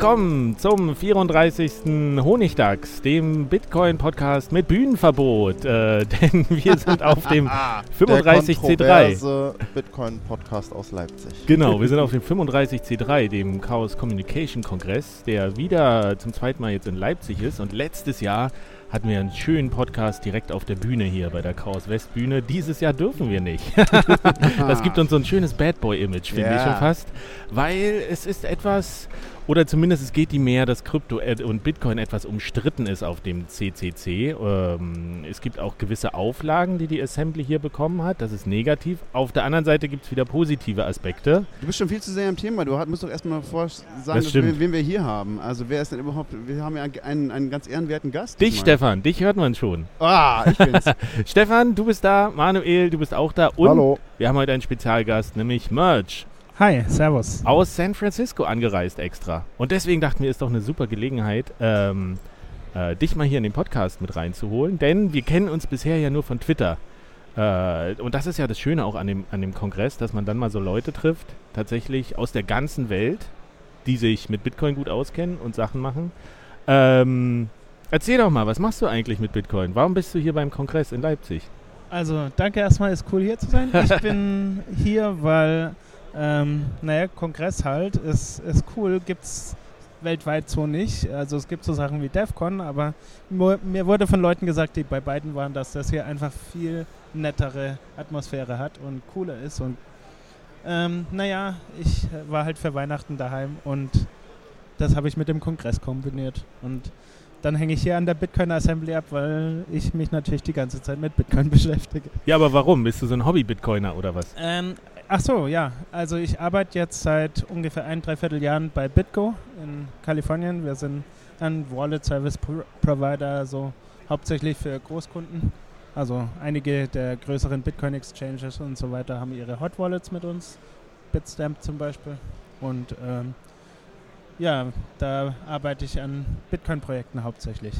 Willkommen zum 34. Honigdachs, dem Bitcoin-Podcast mit Bühnenverbot. Äh, denn wir sind auf dem 35C3. Bitcoin-Podcast aus Leipzig. Genau, wir sind auf dem 35C3, dem Chaos Communication Kongress, der wieder zum zweiten Mal jetzt in Leipzig ist. Und letztes Jahr hatten wir einen schönen Podcast direkt auf der Bühne hier bei der Chaos West Bühne. Dieses Jahr dürfen wir nicht. das gibt uns so ein schönes Bad Boy Image, finde yeah. ich schon fast, weil es ist etwas oder zumindest es geht die mehr, dass Krypto und Bitcoin etwas umstritten ist auf dem CCC. Ähm, es gibt auch gewisse Auflagen, die die Assembly hier bekommen hat. Das ist negativ. Auf der anderen Seite gibt es wieder positive Aspekte. Du bist schon viel zu sehr im Thema. Du musst doch erstmal vor sagen, wir, wen wir hier haben. Also wer ist denn überhaupt, wir haben ja einen, einen ganz ehrenwerten Gast. Dich, Stefan, dich hört man schon. Ah, ich bin's. Stefan, du bist da. Manuel, du bist auch da. Und Hallo. wir haben heute einen Spezialgast, nämlich Merch. Hi, servus. Aus San Francisco angereist extra. Und deswegen dachten wir, ist doch eine super Gelegenheit, ähm, äh, dich mal hier in den Podcast mit reinzuholen. Denn wir kennen uns bisher ja nur von Twitter. Äh, und das ist ja das Schöne auch an dem, an dem Kongress, dass man dann mal so Leute trifft, tatsächlich aus der ganzen Welt, die sich mit Bitcoin gut auskennen und Sachen machen. Ähm, erzähl doch mal, was machst du eigentlich mit Bitcoin? Warum bist du hier beim Kongress in Leipzig? Also, danke erstmal, ist cool hier zu sein. Ich bin hier, weil ähm, naja, Kongress halt, ist, ist cool, gibt es weltweit so nicht. Also es gibt so Sachen wie DEFCON, aber mir wurde von Leuten gesagt, die bei beiden waren, dass das hier einfach viel nettere Atmosphäre hat und cooler ist. Und ähm, naja, ich war halt für Weihnachten daheim und das habe ich mit dem Kongress kombiniert. Und dann hänge ich hier an der Bitcoin Assembly ab, weil ich mich natürlich die ganze Zeit mit Bitcoin beschäftige. Ja, aber warum? Bist du so ein Hobby-Bitcoiner oder was? Ähm, Ach so, ja. Also ich arbeite jetzt seit ungefähr ein, dreiviertel Jahren bei BitGo in Kalifornien. Wir sind ein Wallet Service Provider, so hauptsächlich für Großkunden. Also einige der größeren Bitcoin Exchanges und so weiter haben ihre Hot Wallets mit uns. Bitstamp zum Beispiel. Und ähm, ja, da arbeite ich an Bitcoin-Projekten hauptsächlich.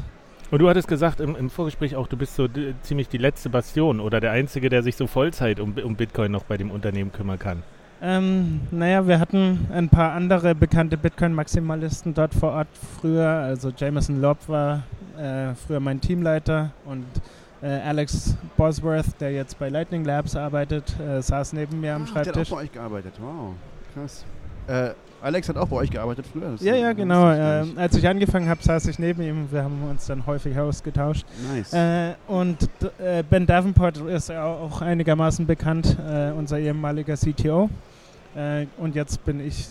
Und du hattest gesagt im, im Vorgespräch auch, du bist so ziemlich die letzte Bastion oder der Einzige, der sich so Vollzeit um, um Bitcoin noch bei dem Unternehmen kümmern kann. Ähm, naja, wir hatten ein paar andere bekannte Bitcoin-Maximalisten dort vor Ort früher. Also Jameson Lobb war äh, früher mein Teamleiter und äh, Alex Bosworth, der jetzt bei Lightning Labs arbeitet, äh, saß neben mir am ah, Schreibtisch. Der hat auch bei euch gearbeitet, wow, krass. Alex hat auch bei euch gearbeitet früher. ja, ja, genau. Äh, als ich angefangen habe, saß ich neben ihm. Wir haben uns dann häufig ausgetauscht. Nice. Äh, und äh, Ben Davenport ist auch einigermaßen bekannt, äh, unser ehemaliger CTO. Äh, und jetzt bin ich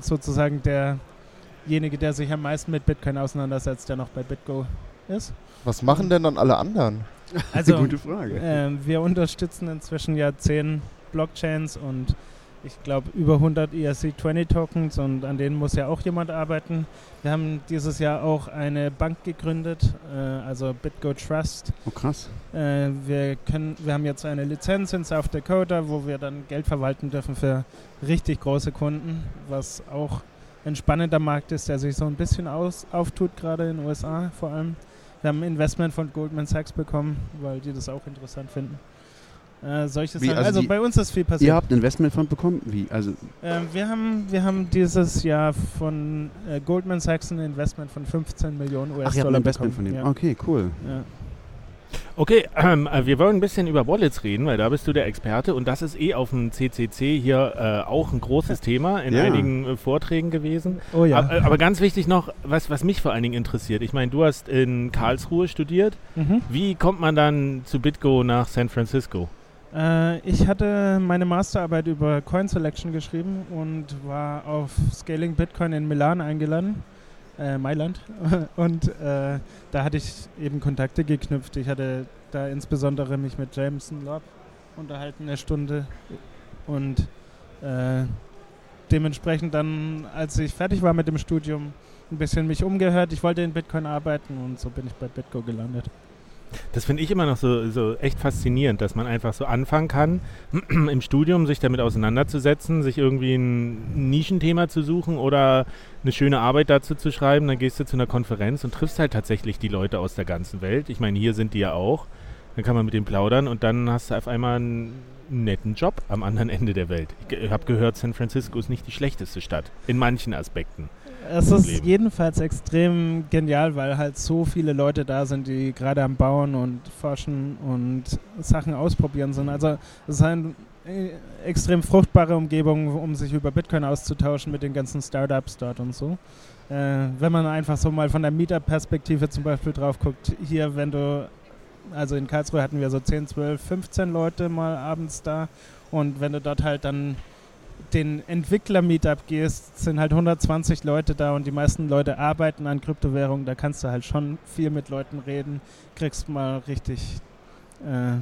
sozusagen derjenige, der sich am meisten mit Bitcoin auseinandersetzt, der noch bei BitGo ist. Was machen denn dann alle anderen? Also, Gute Frage. Ähm, wir unterstützen inzwischen ja zehn Blockchains und ich glaube, über 100 ERC20-Tokens und an denen muss ja auch jemand arbeiten. Wir haben dieses Jahr auch eine Bank gegründet, äh, also BitGo Trust. Oh, krass. Äh, wir, können, wir haben jetzt eine Lizenz in South Dakota, wo wir dann Geld verwalten dürfen für richtig große Kunden, was auch ein spannender Markt ist, der sich so ein bisschen aus, auftut, gerade in den USA vor allem. Wir haben ein Investment von Goldman Sachs bekommen, weil die das auch interessant finden. Äh, solche Wie, Sachen. Also, also die, bei uns ist viel passiert. Ihr habt ein Investmentfonds bekommen? Wie? Also äh, wir, haben, wir haben dieses Jahr von äh, Goldman Sachs ein Investment von 15 Millionen US-Dollar Ach, ihr habt ein Investment bekommen. von dem. Ja. Okay, cool. Ja. Okay, ähm, äh, wir wollen ein bisschen über Wallets reden, weil da bist du der Experte und das ist eh auf dem CCC hier äh, auch ein großes Thema in ja. einigen äh, Vorträgen gewesen. Oh ja. Aber, äh, aber, ganz wichtig noch, was, was mich vor allen Dingen interessiert. Ich meine, du hast in Karlsruhe studiert. Mhm. Wie kommt man dann zu BitGo nach San Francisco? Äh, ich hatte meine Masterarbeit über Coin Selection geschrieben und war auf Scaling Bitcoin in Milan eingeladen äh, Mailand. Und äh, da hatte ich eben Kontakte geknüpft. Ich hatte da insbesondere mich mit Jameson Lobb unterhalten, eine Stunde. Und äh, dementsprechend dann, als ich fertig war mit dem Studium, ein bisschen mich umgehört. Ich wollte in Bitcoin arbeiten und so bin ich bei Bitgo gelandet. Das finde ich immer noch so, so echt faszinierend, dass man einfach so anfangen kann, im Studium sich damit auseinanderzusetzen, sich irgendwie ein Nischenthema zu suchen oder eine schöne Arbeit dazu zu schreiben. Dann gehst du zu einer Konferenz und triffst halt tatsächlich die Leute aus der ganzen Welt. Ich meine, hier sind die ja auch. Dann kann man mit denen plaudern und dann hast du auf einmal einen netten Job am anderen Ende der Welt. Ich habe gehört, San Francisco ist nicht die schlechteste Stadt, in manchen Aspekten. Es ist Leben. jedenfalls extrem genial, weil halt so viele Leute da sind, die gerade am Bauen und forschen und Sachen ausprobieren sind. Also es ist eine äh, extrem fruchtbare Umgebung, um sich über Bitcoin auszutauschen mit den ganzen Startups dort und so. Äh, wenn man einfach so mal von der Mieterperspektive zum Beispiel drauf guckt, hier, wenn du, also in Karlsruhe hatten wir so 10, 12, 15 Leute mal abends da und wenn du dort halt dann den Entwickler-Meetup gehst, sind halt 120 Leute da und die meisten Leute arbeiten an Kryptowährungen. Da kannst du halt schon viel mit Leuten reden, kriegst mal richtig äh,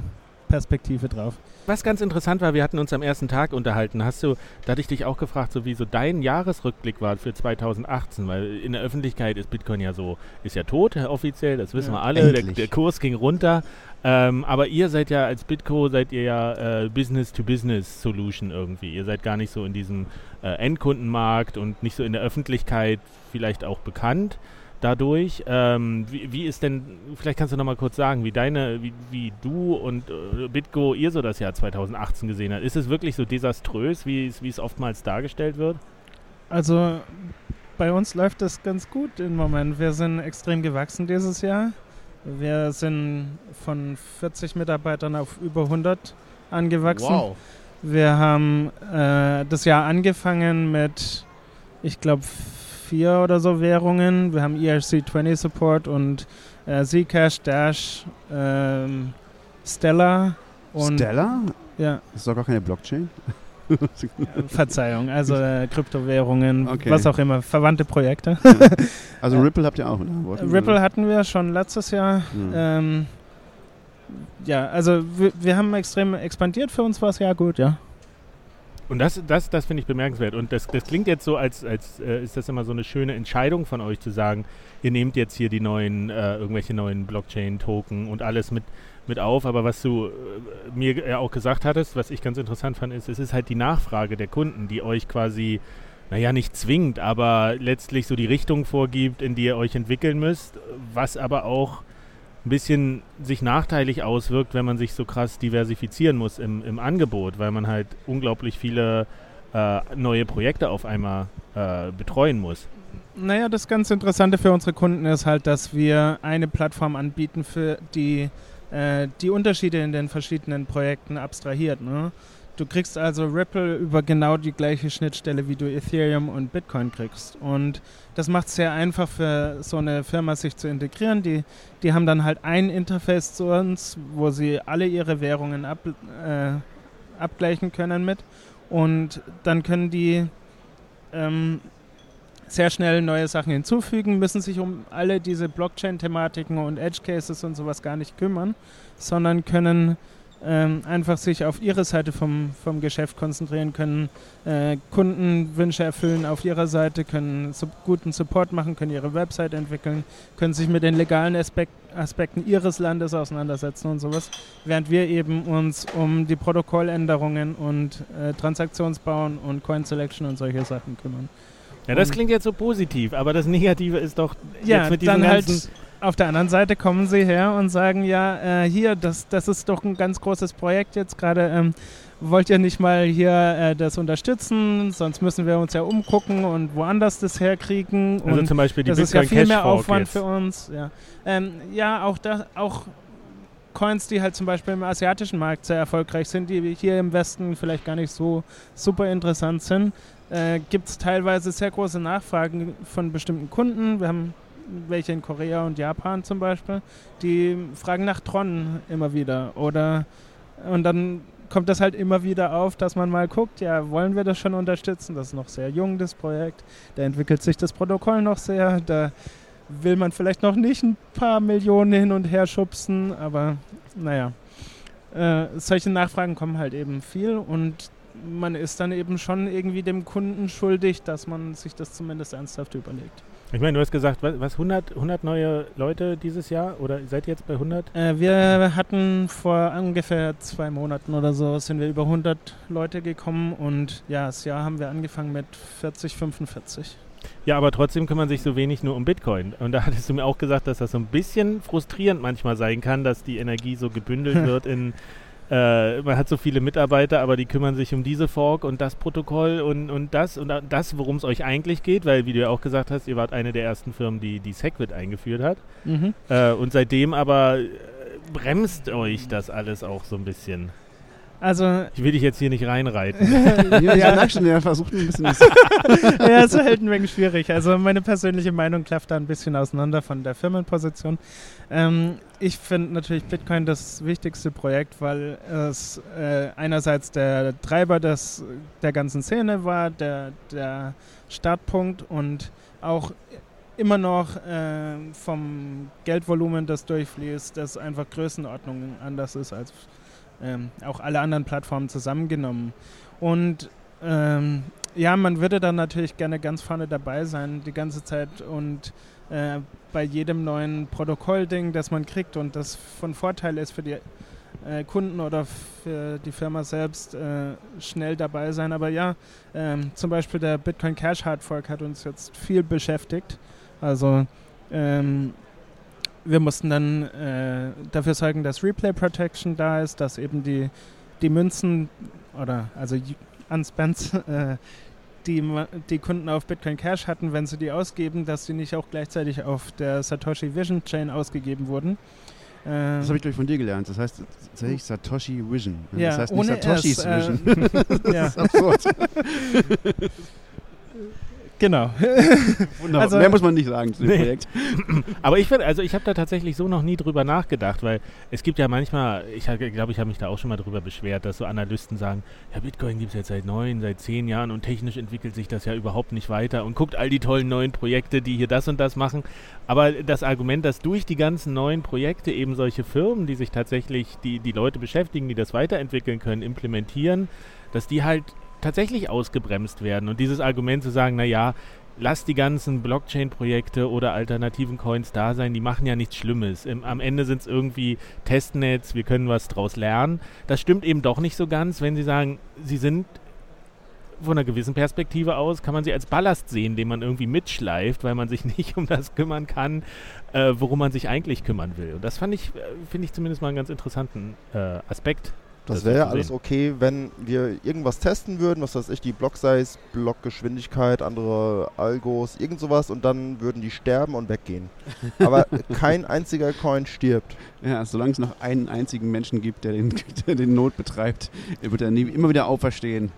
Perspektive drauf. Was ganz interessant war, wir hatten uns am ersten Tag unterhalten. Hast du, da hatte ich dich auch gefragt, so wie so dein Jahresrückblick war für 2018, weil in der Öffentlichkeit ist Bitcoin ja so, ist ja tot offiziell, das wissen ja, wir alle. Der, der, Kurs ging runter. Ähm, aber ihr seid ja als Bitco, seid ihr ja äh, Business-to-Business-Solution irgendwie. Ihr seid gar nicht so in diesem äh, Endkundenmarkt und nicht so in der Öffentlichkeit vielleicht auch bekannt dadurch. Ähm, wie, wie, ist denn, vielleicht kannst du noch mal kurz sagen, wie deine, wie, wie du und äh, Bitgo ihr so das Jahr 2018 gesehen habt. Ist es wirklich so desaströs, wie es, wie es oftmals dargestellt wird? Also bei uns läuft das ganz gut im Moment. Wir sind extrem gewachsen dieses Jahr. Wir sind von 40 Mitarbeitern auf über 100 angewachsen. Wow. Wir haben äh, das Jahr angefangen mit, ich glaube, vier oder so Währungen. Wir haben ERC20 Support und äh, Zcash, Dash, ähm, Stellar. Und Stellar? Ja. Das ist doch gar keine Blockchain. Verzeihung, also äh, Kryptowährungen, okay. was auch immer, verwandte Projekte. Ja. Also Ripple habt ihr auch, oder? Ripple hatten wir schon letztes Jahr. Mhm. Ähm, ja, also wir, wir, haben extrem expandiert, für uns war es ja gut, ja. Und das, das, das finde ich bemerkenswert. Und das, das klingt jetzt so, als, als äh, ist das immer so eine schöne Entscheidung von euch zu sagen, ihr nehmt jetzt hier die neuen, äh, irgendwelche neuen Blockchain-Token und alles mit mit auf. Aber was du äh, mir ja auch gesagt hattest, was ich ganz interessant fand, ist, es ist halt die Nachfrage der Kunden, die euch quasi, naja, nicht zwingt, aber letztlich so die Richtung vorgibt, in die ihr euch entwickeln müsst, was aber auch ein bisschen sich nachteilig auswirkt, wenn man sich so krass diversifizieren muss im, im Angebot, weil man halt unglaublich viele äh, neue Projekte auf einmal äh, betreuen muss. Naja, das ganz Interessante für unsere Kunden ist halt, dass wir eine Plattform anbieten, für die äh, die Unterschiede in den verschiedenen Projekten abstrahiert. Ne? Du kriegst also Ripple über genau die gleiche Schnittstelle, wie du Ethereum und Bitcoin kriegst. Und das macht es sehr einfach für so eine Firma, sich zu integrieren. Die, die haben dann halt ein Interface zu uns, wo sie alle ihre Währungen ab, äh, abgleichen können mit. Und dann können die ähm, sehr schnell neue Sachen hinzufügen, müssen sich um alle diese Blockchain-Thematiken und Edge-Cases und sowas gar nicht kümmern, sondern können ähm, einfach sich auf ihre Seite vom, vom Geschäft konzentrieren, können äh, Kundenwünsche erfüllen auf ihrer Seite, können sub guten Support machen, können ihre Website entwickeln, können sich mit den legalen Aspekt Aspekten ihres Landes auseinandersetzen und sowas, während wir eben uns um die Protokolländerungen und äh, Transaktionsbauen und Coin Selection und solche Sachen kümmern. Ja, das klingt jetzt so positiv, aber das Negative ist doch ja, jetzt mit diesen dann halt auf der anderen Seite kommen sie her und sagen, ja, äh, hier, das, das ist doch ein ganz großes Projekt jetzt gerade. Ähm, wollt ihr nicht mal hier äh, das unterstützen? Sonst müssen wir uns ja umgucken und woanders das herkriegen. Also und zum Beispiel die Das ist ja viel mehr Aufwand jetzt. für uns. Ja, ähm, ja auch, das, auch Coins, die halt zum Beispiel im asiatischen Markt sehr erfolgreich sind, die hier im Westen vielleicht gar nicht so super interessant sind, äh, gibt es teilweise sehr große Nachfragen von bestimmten Kunden. Wir haben welche in Korea und Japan zum Beispiel, die fragen nach Tron immer wieder. Oder und dann kommt das halt immer wieder auf, dass man mal guckt, ja, wollen wir das schon unterstützen? Das ist noch sehr jung, das Projekt. Da entwickelt sich das Protokoll noch sehr. Da will man vielleicht noch nicht ein paar Millionen hin und her schubsen, aber naja. Äh, solche Nachfragen kommen halt eben viel und man ist dann eben schon irgendwie dem Kunden schuldig, dass man sich das zumindest ernsthaft überlegt. Ich meine, du hast gesagt, was, 100, 100 neue Leute dieses Jahr oder seid ihr jetzt bei 100? Äh, wir hatten vor ungefähr zwei Monaten oder so, sind wir über 100 Leute gekommen und ja, das Jahr haben wir angefangen mit 40, 45. Ja, aber trotzdem kümmern sich so wenig nur um Bitcoin. Und da hattest du mir auch gesagt, dass das so ein bisschen frustrierend manchmal sein kann, dass die Energie so gebündelt wird in äh, man hat so viele Mitarbeiter, aber die kümmern sich um diese Fork und das Protokoll und, und das und das, worum es euch eigentlich geht, weil, wie du ja auch gesagt hast, ihr wart eine der ersten Firmen, die die Segwit eingeführt hat. Mhm. Äh, und seitdem aber äh, bremst euch das alles auch so ein bisschen. Also ich will dich jetzt hier nicht reinreiten. ja, ja. merke schon, er versucht ein bisschen. ja, ist halt ein wenig schwierig. Also meine persönliche Meinung klafft da ein bisschen auseinander von der Firmenposition. Ähm, ich finde natürlich Bitcoin das wichtigste Projekt, weil es äh, einerseits der Treiber des, der ganzen Szene war, der, der Startpunkt und auch immer noch äh, vom Geldvolumen, das durchfließt, das einfach Größenordnung anders ist als ähm, auch alle anderen Plattformen zusammengenommen. Und ähm, ja, man würde dann natürlich gerne ganz vorne dabei sein, die ganze Zeit und äh, bei jedem neuen Protokollding, das man kriegt und das von Vorteil ist für die äh, Kunden oder für die Firma selbst, äh, schnell dabei sein. Aber ja, ähm, zum Beispiel der Bitcoin Cash Hard Fork hat uns jetzt viel beschäftigt. Also ähm, wir mussten dann äh, dafür sorgen, dass Replay Protection da ist, dass eben die, die Münzen oder also Unspends, äh, die die Kunden auf Bitcoin Cash hatten, wenn sie die ausgeben, dass sie nicht auch gleichzeitig auf der Satoshi Vision Chain ausgegeben wurden. Äh, das habe ich, glaube ich, von dir gelernt. Das heißt tatsächlich Satoshi Vision. Ja, das heißt nicht Satoshis es, äh, Vision. das ist absurd. Genau. Wunderbar. Also, Mehr muss man nicht sagen zu dem nee. Projekt. Aber ich finde, also ich habe da tatsächlich so noch nie drüber nachgedacht, weil es gibt ja manchmal, ich glaube, ich habe mich da auch schon mal drüber beschwert, dass so Analysten sagen, ja, Bitcoin gibt es jetzt seit neun, seit zehn Jahren und technisch entwickelt sich das ja überhaupt nicht weiter und guckt all die tollen neuen Projekte, die hier das und das machen. Aber das Argument, dass durch die ganzen neuen Projekte eben solche Firmen, die sich tatsächlich die, die Leute beschäftigen, die das weiterentwickeln können, implementieren, dass die halt tatsächlich ausgebremst werden. Und dieses Argument zu sagen, naja, lass die ganzen Blockchain-Projekte oder alternativen Coins da sein, die machen ja nichts Schlimmes. Im, am Ende sind es irgendwie Testnets, wir können was draus lernen. Das stimmt eben doch nicht so ganz, wenn sie sagen, sie sind von einer gewissen Perspektive aus, kann man sie als Ballast sehen, den man irgendwie mitschleift, weil man sich nicht um das kümmern kann, äh, worum man sich eigentlich kümmern will. Und das fand ich, äh, finde ich zumindest mal einen ganz interessanten äh, Aspekt das wäre ja alles okay, wenn wir irgendwas testen würden, was weiß ich, die Block-Size, Blockgeschwindigkeit, andere Algos, irgend sowas und dann würden die sterben und weggehen. Aber kein einziger Coin stirbt. Ja, solange es noch einen einzigen Menschen gibt, der den, der den Not betreibt, wird er nie, immer wieder auferstehen.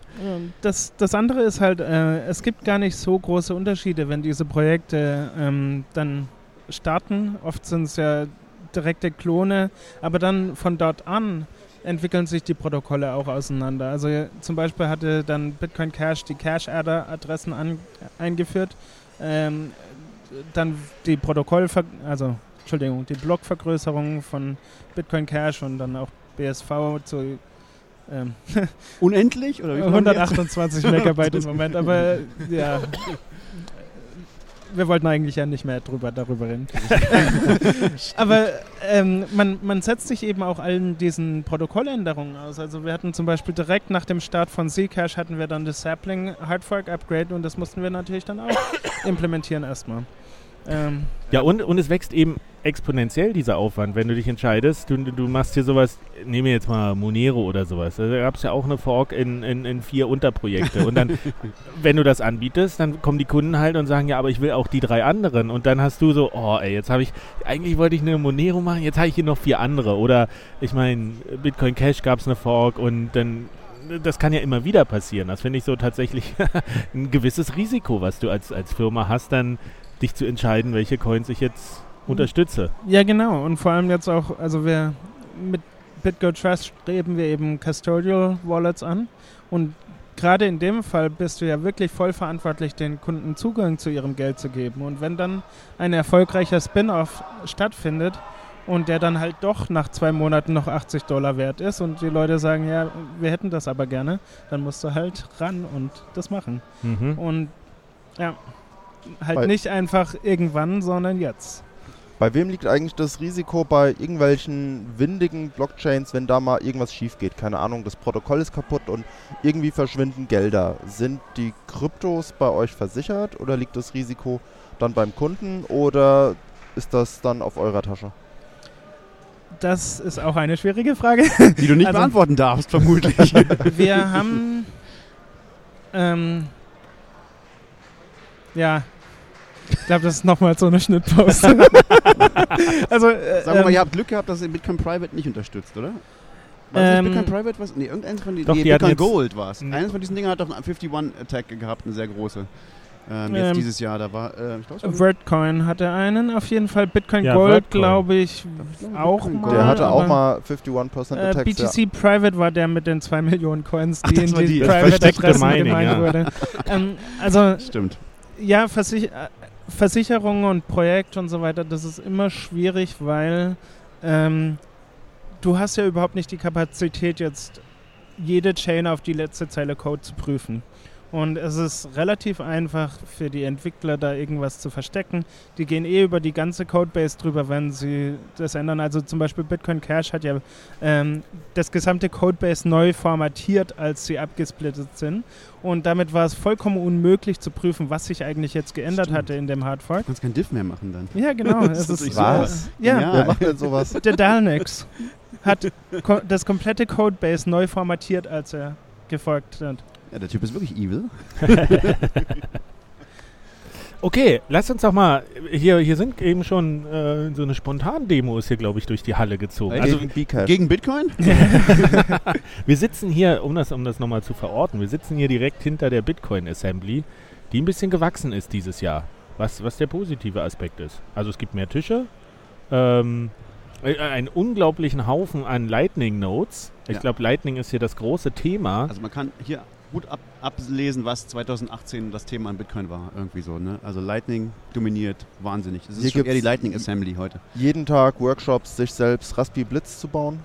Das, das andere ist halt, äh, es gibt gar nicht so große Unterschiede, wenn diese Projekte ähm, dann starten. Oft sind es ja direkte Klone, aber dann von dort an entwickeln sich die Protokolle auch auseinander. Also zum Beispiel hatte dann Bitcoin Cash die Cache-Adder-Adressen eingeführt. Ähm, dann die Protokoll, also Entschuldigung, die Blockvergrößerung von Bitcoin Cash und dann auch BSV zu ähm, Unendlich? Oder 128 Megabyte im Moment, aber ja, wir wollten eigentlich ja nicht mehr drüber, darüber reden. Aber ähm, man, man setzt sich eben auch allen diesen Protokolländerungen aus. Also wir hatten zum Beispiel direkt nach dem Start von Zcash hatten wir dann das Sapling Hardfork Upgrade und das mussten wir natürlich dann auch implementieren erstmal. Ähm, ja, und, und es wächst eben exponentiell dieser Aufwand, wenn du dich entscheidest, du, du machst hier sowas, nehme jetzt mal Monero oder sowas, da gab es ja auch eine Fork in, in, in, vier Unterprojekte. Und dann, wenn du das anbietest, dann kommen die Kunden halt und sagen, ja, aber ich will auch die drei anderen. Und dann hast du so, oh ey, jetzt habe ich, eigentlich wollte ich eine Monero machen, jetzt habe ich hier noch vier andere. Oder ich meine, Bitcoin Cash gab es eine Fork und dann das kann ja immer wieder passieren. Das finde ich so tatsächlich ein gewisses Risiko, was du als, als Firma hast, dann dich zu entscheiden, welche Coins ich jetzt unterstütze. Ja, genau. Und vor allem jetzt auch, also wir mit BitGo Trust streben wir eben Custodial Wallets an. Und gerade in dem Fall bist du ja wirklich voll verantwortlich, den Kunden Zugang zu ihrem Geld zu geben. Und wenn dann ein erfolgreicher Spin-off stattfindet und der dann halt doch nach zwei Monaten noch 80 Dollar wert ist und die Leute sagen, ja, wir hätten das aber gerne, dann musst du halt ran und das machen. Mhm. Und ja, halt Weil nicht einfach irgendwann, sondern jetzt. Bei wem liegt eigentlich das Risiko bei irgendwelchen windigen Blockchains, wenn da mal irgendwas schief geht? Keine Ahnung, das Protokoll ist kaputt und irgendwie verschwinden Gelder. Sind die Kryptos bei euch versichert oder liegt das Risiko dann beim Kunden oder ist das dann auf eurer Tasche? Das ist auch eine schwierige Frage. Die du nicht also, beantworten darfst, vermutlich. Wir haben ähm, ja, ich glaube, das ist nochmal so eine Schnittpost. also, äh, Sagen wir mal, ähm, ihr habt Glück gehabt, dass ihr Bitcoin Private nicht unterstützt, oder? War das ähm, Bitcoin Private? Was? Nee, irgendeins von den. Nee, Bitcoin Gold war es. Eines von diesen Dingen hat doch einen 51-Attack gehabt, eine sehr große. Ähm, jetzt ähm, dieses Jahr, da war, äh, ich glaube, Wordcoin hatte einen, auf jeden Fall. Bitcoin ja, Gold, glaube ich, ich auch mal. Der hatte auch mal 51% äh, Attacks, BTC ja. Private war der mit den 2 Millionen Coins, die Ach, in die, die Private Adressen gemeint ja. wurde. ähm, also, Stimmt. Ja, Versich äh, Versicherungen und Projekt und so weiter, das ist immer schwierig, weil ähm, du hast ja überhaupt nicht die Kapazität, jetzt jede Chain auf die letzte Zeile Code zu prüfen. Und es ist relativ einfach für die Entwickler, da irgendwas zu verstecken. Die gehen eh über die ganze Codebase drüber, wenn sie das ändern. Also zum Beispiel Bitcoin Cash hat ja ähm, das gesamte Codebase neu formatiert, als sie abgesplittet sind. Und damit war es vollkommen unmöglich zu prüfen, was sich eigentlich jetzt geändert Stimmt. hatte in dem Hardfork. Du kannst kein Diff mehr machen dann. Ja, genau. das ist, ist was? Ja, ja. Wer macht denn sowas? Der Dalnex hat ko das komplette Codebase neu formatiert, als er gefolgt hat. Ja, der Typ ist wirklich evil. okay, lass uns doch mal, hier, hier sind eben schon äh, so eine Spontan-Demo ist hier, glaube ich, durch die Halle gezogen. Also, gegen, gegen Bitcoin? wir sitzen hier, um das, um das nochmal zu verorten, wir sitzen hier direkt hinter der Bitcoin Assembly, die ein bisschen gewachsen ist dieses Jahr, was, was der positive Aspekt ist. Also es gibt mehr Tische, ähm, äh, einen unglaublichen Haufen an Lightning Nodes. Ich ja. glaube, Lightning ist hier das große Thema. Also man kann hier gut ab, ablesen, was 2018 das Thema an Bitcoin war. Irgendwie so. Ne? Also Lightning dominiert wahnsinnig. Es ist Hier schon eher die Lightning Assembly heute. Jeden Tag Workshops, sich selbst Raspberry Blitz zu bauen.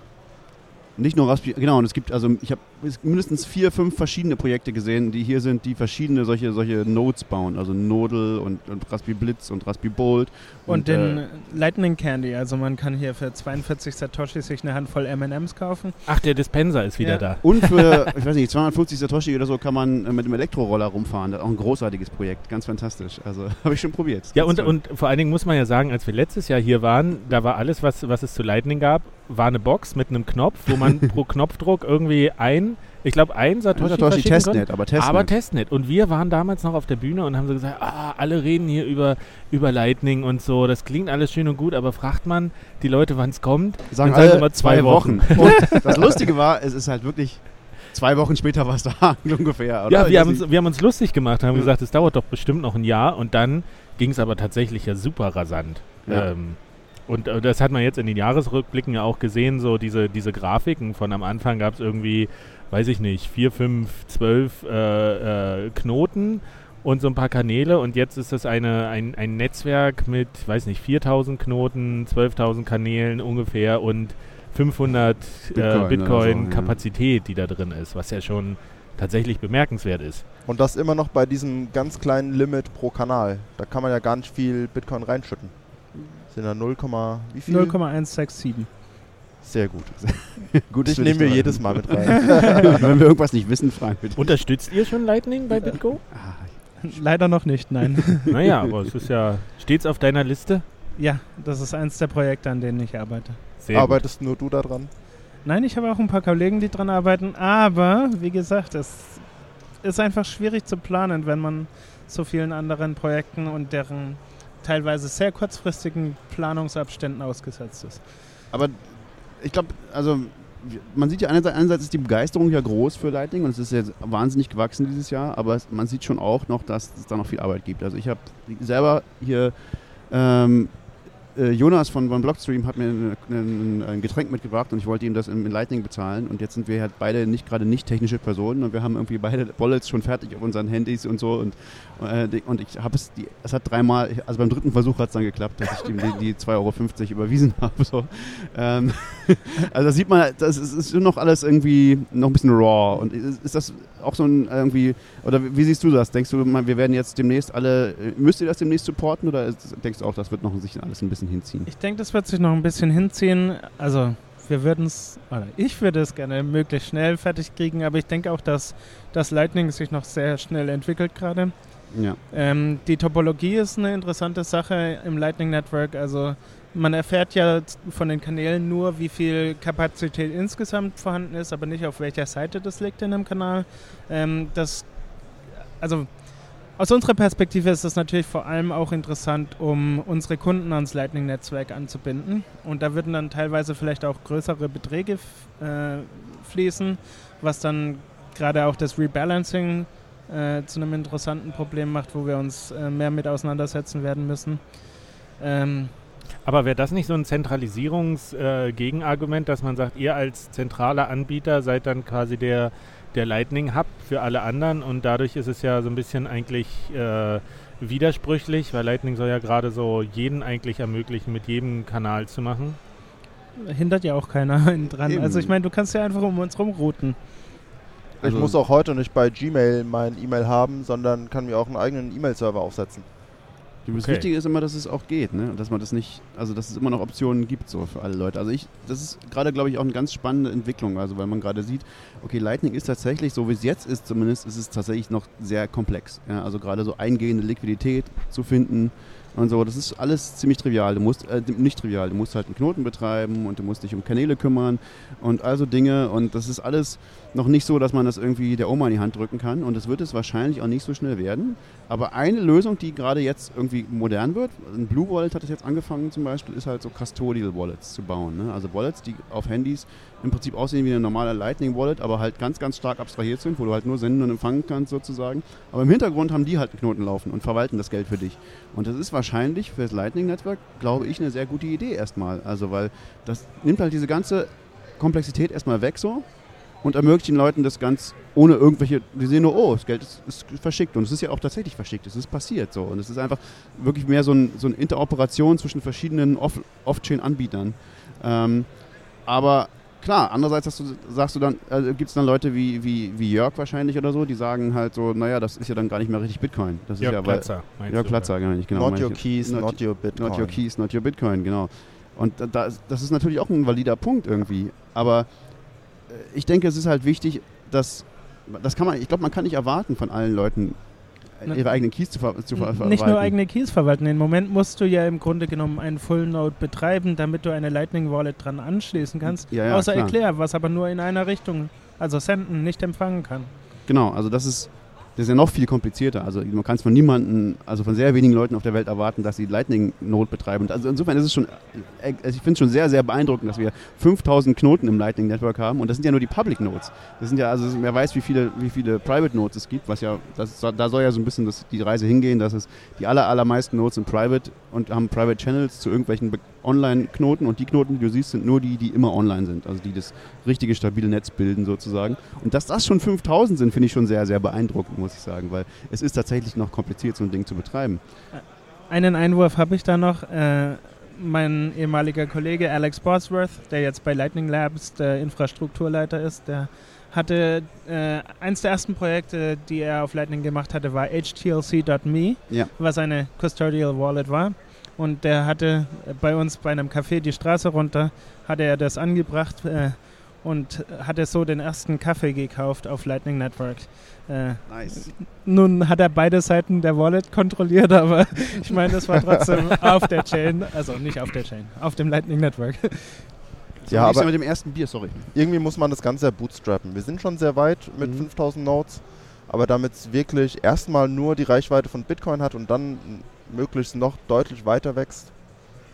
Nicht nur Raspberry, genau, und es gibt, also ich habe mindestens vier, fünf verschiedene Projekte gesehen, die hier sind, die verschiedene solche, solche Nodes bauen. Also Nodel und, und Raspberry Blitz und Raspberry Bolt. Und, und den äh, Lightning Candy, also man kann hier für 42 Satoshi sich eine Handvoll M&M's kaufen. Ach, der Dispenser ist wieder ja. da. Und für, ich weiß nicht, 250 Satoshi oder so kann man äh, mit dem Elektroroller rumfahren. Das ist auch ein großartiges Projekt, ganz fantastisch. Also habe ich schon probiert. Ja, und, und vor allen Dingen muss man ja sagen, als wir letztes Jahr hier waren, da war alles, was, was es zu Lightning gab, war eine Box mit einem Knopf, wo man pro Knopfdruck irgendwie ein, ich glaube ein Satoshi, Satoshi Testnet, aber Testnet. Aber Testnet. Und wir waren damals noch auf der Bühne und haben so gesagt, ah, alle reden hier über, über Lightning und so. Das klingt alles schön und gut, aber fragt man die Leute, wann es kommt, sagen, dann sagen immer zwei, Wochen. Wochen. und das Lustige war, es ist halt wirklich zwei Wochen später war es da ungefähr. Oder? Ja, wir haben, uns, wir haben uns lustig gemacht, haben ja. gesagt, es dauert doch bestimmt noch ein Jahr und dann ging es aber tatsächlich ja super rasant. Ja. Ähm, und äh, das hat man jetzt in den Jahresrückblicken ja auch gesehen, so diese, diese Grafiken von am Anfang gab es irgendwie, weiß ich nicht, vier, fünf, zwölf äh, äh, Knoten und so ein paar Kanäle und jetzt ist das eine, ein, ein Netzwerk mit, weiß nicht, 4000 Knoten, 12.000 Kanälen ungefähr und 500 Bitcoin, äh, Bitcoin Kapazität, ja. die da drin ist, was ja schon tatsächlich bemerkenswert ist. Und das immer noch bei diesem ganz kleinen Limit pro Kanal. Da kann man ja gar nicht viel Bitcoin reinschütten. Sind da 0, wie viel? 0,167. Sehr gut. gut, ich nehme wir jedes Mal mit rein. Wenn wir irgendwas nicht wissen, fragen bitte. Unterstützt ihr schon Lightning bei BitGo? Ah, Leider noch nicht, nein. naja, aber es ist ja stets auf deiner Liste. Ja, das ist eins der Projekte, an denen ich arbeite. Sehr Arbeitest gut. nur du daran? Nein, ich habe auch ein paar Kollegen, die dran arbeiten, aber wie gesagt, es ist einfach schwierig zu planen, wenn man so vielen anderen Projekten und deren teilweise sehr kurzfristigen Planungsabständen ausgesetzt ist. Aber ich glaube, also man sieht ja einerseits, einerseits ist die Begeisterung ja groß für Lightning und es ist jetzt wahnsinnig gewachsen dieses Jahr, aber man sieht schon auch noch, dass es da noch viel Arbeit gibt. Also ich habe selber hier ähm, äh, Jonas von, von Blockstream hat mir ein, ein, ein, Getränk mitgebracht und ich wollte ihm das in, in, Lightning bezahlen. Und jetzt sind wir halt beide nicht gerade nicht technische Personen und wir haben irgendwie beide Wallets schon fertig auf unseren Handys und so. Und, äh, und ich habe es, die, es hat dreimal, also beim dritten Versuch hat es dann geklappt, dass ich ihm die, die 2,50 Euro überwiesen habe. So. Ähm, also da sieht man, das ist, ist noch alles irgendwie noch ein bisschen raw. Und ist, ist das auch so ein irgendwie, oder wie siehst du das? Denkst du, wir werden jetzt demnächst alle, müsst ihr das demnächst supporten oder denkst du auch, das wird noch sich alles ein bisschen bisschen hinziehen? Ich denke, das wird sich noch ein bisschen hinziehen. Also wir würden es, oder ich würde es gerne möglichst schnell fertig kriegen, aber ich denke auch, dass das Lightning sich noch sehr schnell entwickelt gerade. Ja. Ähm, die Topologie ist eine interessante Sache im Lightning Network. Also man erfährt ja von den Kanälen nur, wie viel Kapazität insgesamt vorhanden ist, aber nicht auf welcher Seite das liegt in einem Kanal. Ähm, das, also aus unserer Perspektive ist das natürlich vor allem auch interessant, um unsere Kunden ans Lightning-Netzwerk anzubinden. Und da würden dann teilweise vielleicht auch größere Beträge äh, fließen, was dann gerade auch das Rebalancing äh, zu einem interessanten Problem macht, wo wir uns äh, mehr mit auseinandersetzen werden müssen. Ähm, aber wäre das nicht so ein Zentralisierungsgegenargument, äh, dass man sagt, ihr als zentraler Anbieter seid dann quasi der der Lightning Hub für alle anderen und dadurch ist es ja so ein bisschen eigentlich äh, widersprüchlich, weil Lightning soll ja gerade so jeden eigentlich ermöglichen, mit jedem Kanal zu machen. Hindert ja auch keiner dran. Eben. Also ich meine, du kannst ja einfach um uns rumrouten. Ich also muss auch heute nicht bei Gmail mein E-Mail haben, sondern kann mir auch einen eigenen E-Mail-Server aufsetzen. Das okay. Wichtige ist immer, dass es auch geht, ne? dass man das nicht, also dass es immer noch Optionen gibt so für alle Leute. Also ich, das ist gerade, glaube ich, auch eine ganz spannende Entwicklung, also weil man gerade sieht, okay, Lightning ist tatsächlich, so wie es jetzt ist zumindest, ist es tatsächlich noch sehr komplex. Ja? Also gerade so eingehende Liquidität zu finden, und so. Das ist alles ziemlich trivial. Du musst, äh, nicht trivial, du musst halt einen Knoten betreiben und du musst dich um Kanäle kümmern und also Dinge. Und das ist alles noch nicht so, dass man das irgendwie der Oma in die Hand drücken kann. Und das wird es wahrscheinlich auch nicht so schnell werden. Aber eine Lösung, die gerade jetzt irgendwie modern wird, ein Blue Wallet hat es jetzt angefangen zum Beispiel, ist halt so Custodial Wallets zu bauen. Ne? Also Wallets, die auf Handys im Prinzip aussehen wie eine normale Lightning Wallet, aber halt ganz, ganz stark abstrahiert sind, wo du halt nur senden und empfangen kannst sozusagen. Aber im Hintergrund haben die halt einen Knoten laufen und verwalten das Geld für dich. Und das ist wahrscheinlich für das Lightning Network, glaube ich, eine sehr gute Idee erstmal. Also weil das nimmt halt diese ganze Komplexität erstmal weg so und ermöglicht den Leuten das ganz ohne irgendwelche, die sehen nur, oh, das Geld ist, ist, verschickt und es ist ja auch tatsächlich verschickt, es ist passiert so und es ist einfach wirklich mehr so, ein, so eine Interoperation zwischen verschiedenen Off-Chain-Anbietern. Ähm, aber klar, andererseits du, sagst du dann, also gibt es dann Leute wie, wie, wie Jörg wahrscheinlich oder so, die sagen halt so, naja, das ist ja dann gar nicht mehr richtig Bitcoin. Das Jörg ist ja, Platzer, weil, Jörg Platzer, genau, genau. Not your keys, not, not, your Bitcoin. Not your keys, not your Bitcoin, genau. Und da, das ist natürlich auch ein valider Punkt irgendwie. Aber äh, ich denke, es ist halt wichtig, dass das kann man, ich glaube, man kann nicht erwarten von allen Leuten, Ne? ihre eigenen Keys zu, ver zu ver verwalten. Nicht nur eigene Keys verwalten. Im Moment musst du ja im Grunde genommen einen Full Node betreiben, damit du eine Lightning Wallet dran anschließen kannst. Ja, ja, Außer klar. Erklär, was aber nur in einer Richtung, also senden, nicht empfangen kann. Genau, also das ist das ist ja noch viel komplizierter. Also man kann es von niemanden, also von sehr wenigen Leuten auf der Welt erwarten, dass sie Lightning Node betreiben. Also insofern ist es schon, also ich finde es schon sehr, sehr beeindruckend, dass wir 5000 Knoten im Lightning Network haben und das sind ja nur die Public Nodes. Das sind ja, also wer weiß, wie viele, wie viele Private Nodes es gibt, was ja, das, da soll ja so ein bisschen das, die Reise hingehen, dass es die aller, allermeisten Nodes sind private und haben Private Channels zu irgendwelchen Online-Knoten und die Knoten, die du siehst, sind nur die, die immer online sind, also die das richtige, stabile Netz bilden sozusagen. Und dass das schon 5000 sind, finde ich schon sehr, sehr beeindruckend, muss ich sagen, weil es ist tatsächlich noch kompliziert, so ein Ding zu betreiben. Einen Einwurf habe ich da noch. Äh, mein ehemaliger Kollege Alex Bosworth, der jetzt bei Lightning Labs der Infrastrukturleiter ist, der hatte äh, eins der ersten Projekte, die er auf Lightning gemacht hatte, war HTLC.me, ja. was eine Custodial Wallet war. Und der hatte bei uns bei einem Café die Straße runter, hatte er das angebracht. Äh, und hatte so den ersten Kaffee gekauft auf Lightning Network. Äh, nice. Nun hat er beide Seiten der Wallet kontrolliert, aber ich meine, das war trotzdem auf der Chain, also nicht auf der Chain, auf dem Lightning Network. So, ja, aber mit dem ersten Bier, sorry. Irgendwie muss man das Ganze ja bootstrappen. Wir sind schon sehr weit mit mhm. 5000 Nodes, aber damit es wirklich erstmal nur die Reichweite von Bitcoin hat und dann möglichst noch deutlich weiter wächst,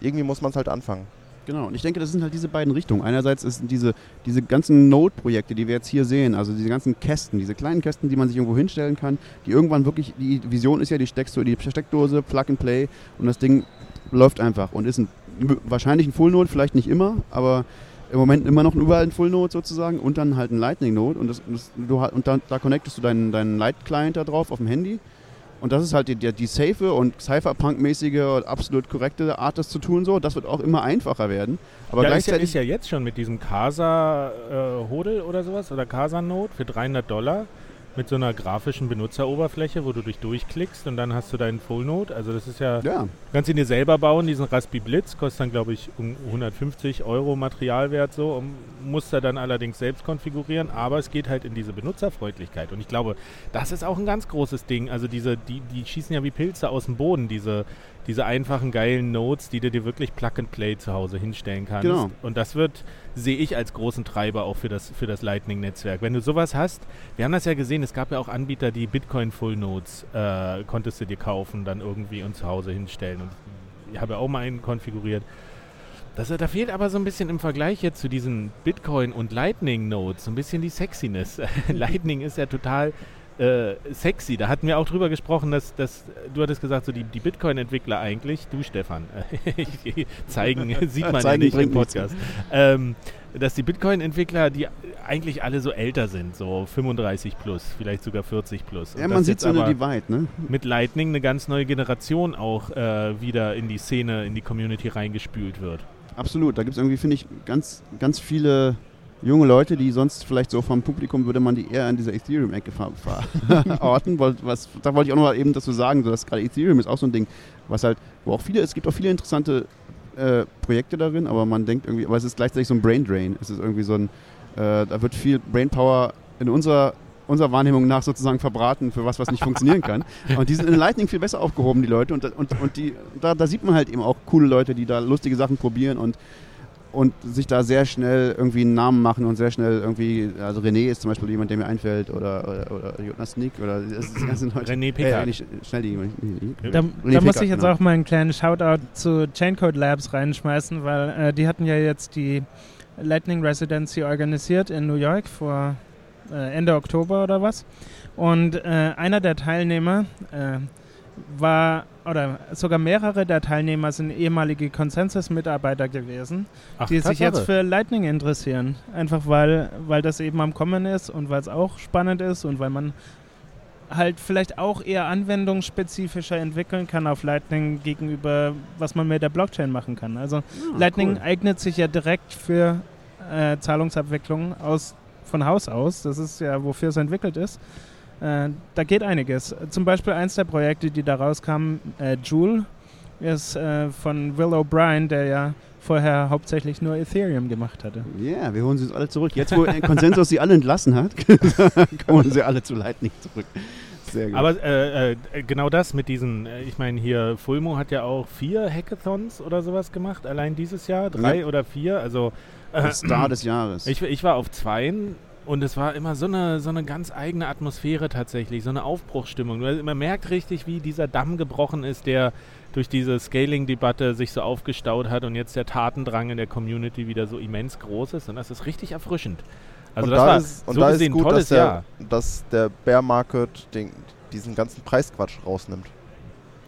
irgendwie muss man es halt anfangen. Genau, und ich denke, das sind halt diese beiden Richtungen. Einerseits sind diese, diese ganzen Node-Projekte, die wir jetzt hier sehen, also diese ganzen Kästen, diese kleinen Kästen, die man sich irgendwo hinstellen kann, die irgendwann wirklich, die Vision ist ja, die steckst du in die Steckdose, Plug and Play und das Ding läuft einfach und ist ein, wahrscheinlich ein Full-Node, vielleicht nicht immer, aber im Moment immer noch überall ein Full-Node sozusagen und dann halt ein Lightning-Node und, das, das, du, und da, da connectest du deinen, deinen Light-Client da drauf auf dem Handy und das ist halt die, die, die safe und Cypherpunk-mäßige, absolut korrekte Art, das zu tun. So. Das wird auch immer einfacher werden. Aber ja, gleichzeitig ist ja, ist ja jetzt schon mit diesem Casa äh, Hodel oder sowas oder Casa Note für 300 Dollar mit so einer grafischen Benutzeroberfläche, wo du dich durchklickst und dann hast du deinen Full Node. Also das ist ja, ja. du kannst ihn dir selber bauen, diesen Raspi Blitz, kostet dann glaube ich um 150 Euro Materialwert so, und musst er dann allerdings selbst konfigurieren, aber es geht halt in diese Benutzerfreundlichkeit und ich glaube, das ist auch ein ganz großes Ding. Also diese, die, die schießen ja wie Pilze aus dem Boden, diese diese einfachen geilen Notes, die du dir wirklich Plug and Play zu Hause hinstellen kannst. Genau. Und das wird, sehe ich als großen Treiber auch für das, für das Lightning-Netzwerk. Wenn du sowas hast, wir haben das ja gesehen, es gab ja auch Anbieter, die Bitcoin Full Notes äh, konntest du dir kaufen, dann irgendwie und zu Hause hinstellen. Und ich habe ja auch mal einen konfiguriert. Das, da fehlt aber so ein bisschen im Vergleich jetzt zu diesen Bitcoin und Lightning Notes so ein bisschen die Sexiness. Lightning ist ja total äh, sexy. Da hatten wir auch drüber gesprochen, dass, dass du hattest gesagt, so die, die Bitcoin-Entwickler eigentlich, du Stefan, zeigen, sieht man zeigen ja nicht im Podcast, ähm, dass die Bitcoin-Entwickler, die eigentlich alle so älter sind, so 35 plus, vielleicht sogar 40 plus. ja, man sieht so eine Divide, ne? Mit Lightning eine ganz neue Generation auch äh, wieder in die Szene, in die Community reingespült wird. Absolut, da gibt es irgendwie, finde ich, ganz, ganz viele junge Leute, die sonst vielleicht so vom Publikum würde man die eher in dieser Ethereum-Ecke verorten. was, da wollte ich auch noch mal eben dazu sagen, so dass gerade Ethereum ist auch so ein Ding, was halt, wo auch viele, es gibt auch viele interessante äh, Projekte darin, aber man denkt irgendwie, aber es ist gleichzeitig so ein Brain Drain. Es ist irgendwie so ein, äh, da wird viel Brainpower in unserer unserer Wahrnehmung nach sozusagen verbraten für was, was nicht funktionieren kann. Und die sind in Lightning viel besser aufgehoben, die Leute. Und, und, und die, da, da sieht man halt eben auch coole Leute, die da lustige Sachen probieren und und sich da sehr schnell irgendwie einen Namen machen und sehr schnell irgendwie, also René ist zum Beispiel jemand, der mir einfällt, oder, oder, oder Jonas Sneak, oder das ist die ganzen Leute. René Pickard. Äh, nicht, schnell die, die, Da, da muss ich jetzt genau. auch mal einen kleinen Shoutout zu Chaincode Labs reinschmeißen, weil äh, die hatten ja jetzt die Lightning Residency organisiert in New York vor äh, Ende Oktober oder was. Und äh, einer der Teilnehmer äh, war, oder sogar mehrere der Teilnehmer sind ehemalige Consensus-Mitarbeiter gewesen, Ach, die sich jetzt für Lightning interessieren. Einfach weil, weil das eben am Kommen ist und weil es auch spannend ist und weil man halt vielleicht auch eher anwendungsspezifischer entwickeln kann auf Lightning gegenüber, was man mit der Blockchain machen kann. Also ja, ah, Lightning cool. eignet sich ja direkt für äh, Zahlungsabwicklung aus, von Haus aus. Das ist ja, wofür es entwickelt ist. Äh, da geht einiges. Zum Beispiel eins der Projekte, die da rauskamen, äh, Joule, ist äh, von Will O'Brien, der ja vorher hauptsächlich nur Ethereum gemacht hatte. Ja, yeah, wir holen sie alle zurück. Jetzt, wo Konsensus sie alle entlassen hat, kommen sie alle zu Lightning zurück. Sehr gut. Aber äh, äh, genau das mit diesen, äh, ich meine hier, Fulmo hat ja auch vier Hackathons oder sowas gemacht, allein dieses Jahr, drei ja. oder vier, also äh, Star des Jahres. Ich, ich war auf zweien und es war immer so eine, so eine ganz eigene Atmosphäre tatsächlich, so eine Aufbruchsstimmung. Man merkt richtig, wie dieser Damm gebrochen ist, der durch diese Scaling-Debatte sich so aufgestaut hat und jetzt der Tatendrang in der Community wieder so immens groß ist. Und das ist richtig erfrischend. Also und das da war ist, so und da ist gut, dass der, Jahr. dass der Bear Market den, diesen ganzen Preisquatsch rausnimmt.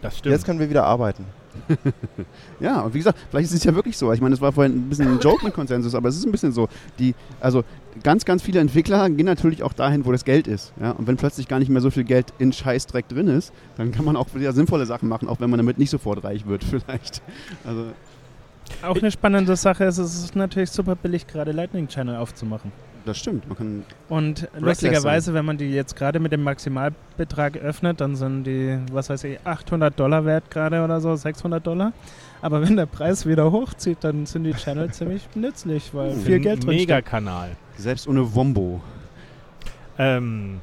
Das stimmt. Jetzt können wir wieder arbeiten. ja, und wie gesagt, vielleicht ist es ja wirklich so. Ich meine, das war vorhin ein bisschen ein Joke mit Konsensus, aber es ist ein bisschen so. Die, also ganz, ganz viele Entwickler gehen natürlich auch dahin, wo das Geld ist. Ja? Und wenn plötzlich gar nicht mehr so viel Geld in Scheißdreck drin ist, dann kann man auch wieder sinnvolle Sachen machen, auch wenn man damit nicht sofort reich wird, vielleicht. Also auch eine spannende Sache ist, es ist natürlich super billig, gerade Lightning Channel aufzumachen. Das stimmt. Man kann und lustigerweise, wenn man die jetzt gerade mit dem Maximalbetrag öffnet, dann sind die, was weiß ich, 800 Dollar wert gerade oder so, 600 Dollar. Aber wenn der Preis wieder hochzieht, dann sind die Channel ziemlich nützlich, weil uh, viel Geld drin Mega-Kanal. Selbst ohne Wombo. Ähm,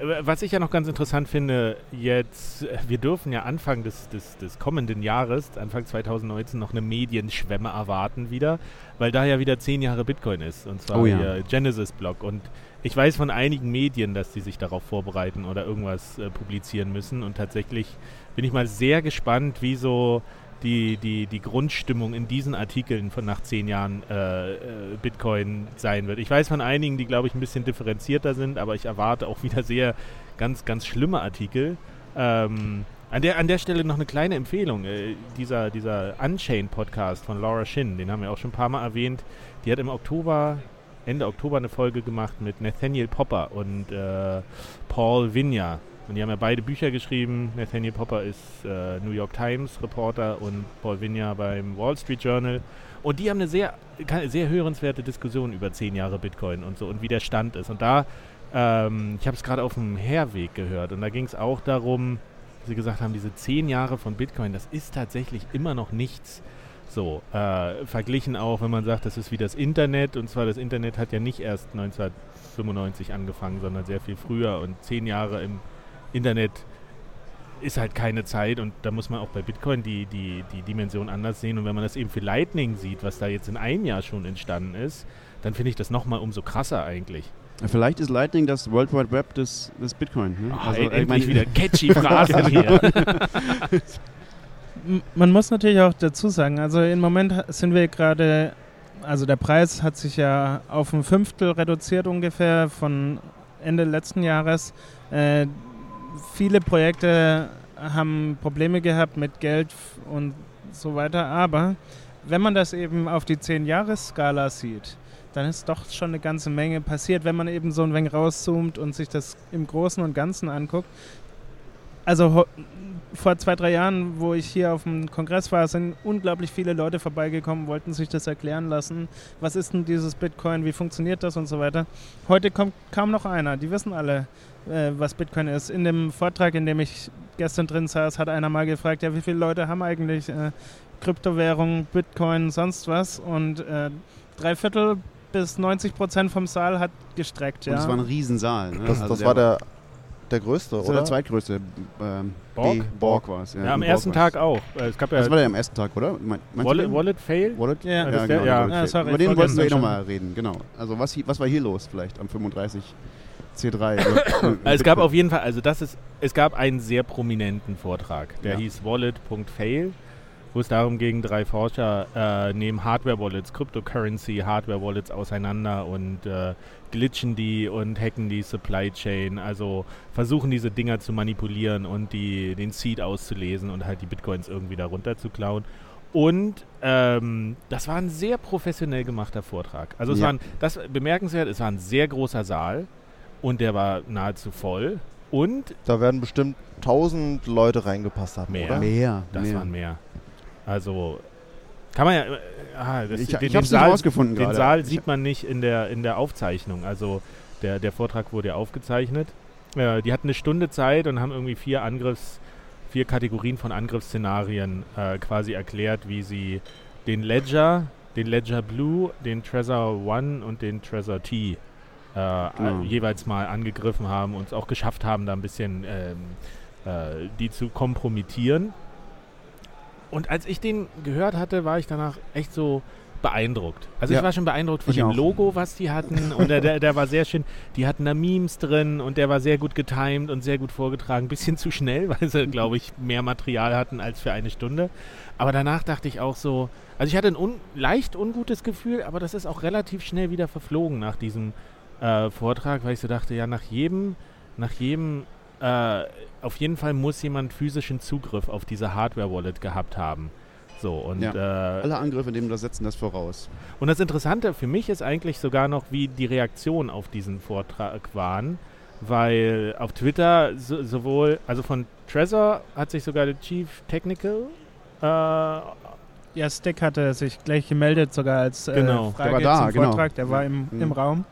was ich ja noch ganz interessant finde, jetzt, wir dürfen ja Anfang des, des, des kommenden Jahres, Anfang 2019, noch eine Medienschwemme erwarten wieder, weil da ja wieder zehn Jahre Bitcoin ist, und zwar oh ja. Genesis-Block. Und ich weiß von einigen Medien, dass die sich darauf vorbereiten oder irgendwas äh, publizieren müssen. Und tatsächlich bin ich mal sehr gespannt, wie so die, die, die Grundstimmung in diesen Artikeln von nach zehn Jahren äh, äh, Bitcoin sein wird. Ich weiß von einigen, die, glaube ich, ein bisschen differenzierter sind, aber ich erwarte auch wieder sehr ganz, ganz schlimme Artikel. Ähm, an, der, an der Stelle noch eine kleine Empfehlung. Äh, dieser dieser Unchained-Podcast von Laura Shin, den haben wir auch schon ein paar Mal erwähnt. Die hat im Oktober, Ende Oktober eine Folge gemacht mit Nathaniel Popper und äh, Paul Vigna. Und die haben ja beide Bücher geschrieben. Nathaniel Popper ist äh, New York Times Reporter und Paul Vigna beim Wall Street Journal. Und die haben eine sehr, sehr hörenswerte Diskussion über zehn Jahre Bitcoin und so und wie der Stand ist. Und da, ähm, ich habe es gerade auf dem Herweg gehört und da ging es auch darum, sie gesagt haben, diese zehn Jahre von Bitcoin, das ist tatsächlich immer noch nichts. So, äh, verglichen auch, wenn man sagt, das ist wie das Internet. Und zwar, das Internet hat ja nicht erst 1995 angefangen, sondern sehr viel früher. Und zehn Jahre im Internet ist halt keine Zeit und da muss man auch bei Bitcoin die, die, die Dimension anders sehen. Und wenn man das eben für Lightning sieht, was da jetzt in einem Jahr schon entstanden ist, dann finde ich das nochmal umso krasser eigentlich. Vielleicht ist Lightning das World Wide Web des, des Bitcoin. Hm? Oh, also, ey, ich meine wieder catchy Phrasen hier. Man muss natürlich auch dazu sagen, also im Moment sind wir gerade, also der Preis hat sich ja auf ein Fünftel reduziert ungefähr von Ende letzten Jahres. Äh, viele Projekte haben Probleme gehabt mit Geld und so weiter, aber wenn man das eben auf die 10-Jahres-Skala sieht, dann ist doch schon eine ganze Menge passiert, wenn man eben so ein wenig rauszoomt und sich das im Großen und Ganzen anguckt. Also vor zwei, drei Jahren, wo ich hier auf dem Kongress war, sind unglaublich viele Leute vorbeigekommen, wollten sich das erklären lassen. Was ist denn dieses Bitcoin? Wie funktioniert das und so weiter? Heute kommt kaum noch einer. Die wissen alle, äh, was Bitcoin ist. In dem Vortrag, in dem ich gestern drin saß, hat einer mal gefragt, ja, wie viele Leute haben eigentlich äh, Kryptowährungen, Bitcoin, sonst was? Und äh, drei Viertel bis 90 Prozent vom Saal hat gestreckt. Ja. Und das war ein Riesensaal. Ne? Das, also das war der, der größte, das oder? der zweitgrößte. Ähm, Borg? Borg war es. Ja, ja am ersten Tag auch. Äh, es gab ja das war der am ersten Tag, oder? Mein, Wallet, Wallet Fail? Wallet? Ja, ja, genau, ja. ja sorry, Über den wollten wir eh nochmal reden, genau. Also was, was war hier los vielleicht am 35 C3. also es gab auf jeden Fall, also das ist, es gab einen sehr prominenten Vortrag, der ja. hieß Wallet.fail, wo es darum ging, drei Forscher äh, nehmen Hardware-Wallets, Cryptocurrency, Hardware-Wallets auseinander und äh, glitchen die und hacken die Supply Chain, also versuchen diese Dinger zu manipulieren und die, den Seed auszulesen und halt die Bitcoins irgendwie darunter zu klauen. Und ähm, das war ein sehr professionell gemachter Vortrag. Also es ja. war ein, das bemerkenswert, es war ein sehr großer Saal und der war nahezu voll. Und da werden bestimmt 1000 Leute reingepasst haben, mehr. oder? Mehr. Das mehr. waren mehr. Also kann man ja. Äh, ah, das, ich den, ich habe Saal, rausgefunden Den Saal sieht man nicht in der in der Aufzeichnung. Also der der Vortrag wurde ja aufgezeichnet. Äh, die hatten eine Stunde Zeit und haben irgendwie vier Angriffs vier Kategorien von Angriffsszenarien äh, quasi erklärt, wie sie den Ledger, den Ledger Blue, den Trezor One und den Trezor T äh, genau. jeweils mal angegriffen haben und es auch geschafft haben, da ein bisschen ähm, äh, die zu kompromittieren. Und als ich den gehört hatte, war ich danach echt so beeindruckt. Also ja. ich war schon beeindruckt von ich dem auch. Logo, was die hatten. und der, der, der, war sehr schön. Die hatten da Memes drin und der war sehr gut getimed und sehr gut vorgetragen. Bisschen zu schnell, weil sie, glaube ich, mehr Material hatten als für eine Stunde. Aber danach dachte ich auch so, also ich hatte ein un leicht ungutes Gefühl, aber das ist auch relativ schnell wieder verflogen nach diesem äh, Vortrag, weil ich so dachte, ja, nach jedem, nach jedem, äh, auf jeden Fall muss jemand physischen Zugriff auf diese Hardware-Wallet gehabt haben. So, und, ja. äh, Alle Angriffe nehmen das setzen das voraus. Und das Interessante für mich ist eigentlich sogar noch, wie die Reaktionen auf diesen Vortrag waren, weil auf Twitter so, sowohl, also von Trezor hat sich sogar der Chief Technical äh, ja, Stick hatte sich gleich gemeldet, sogar als äh, genau. Frage der war da, zum Vortrag. Genau. Der war im, im Raum.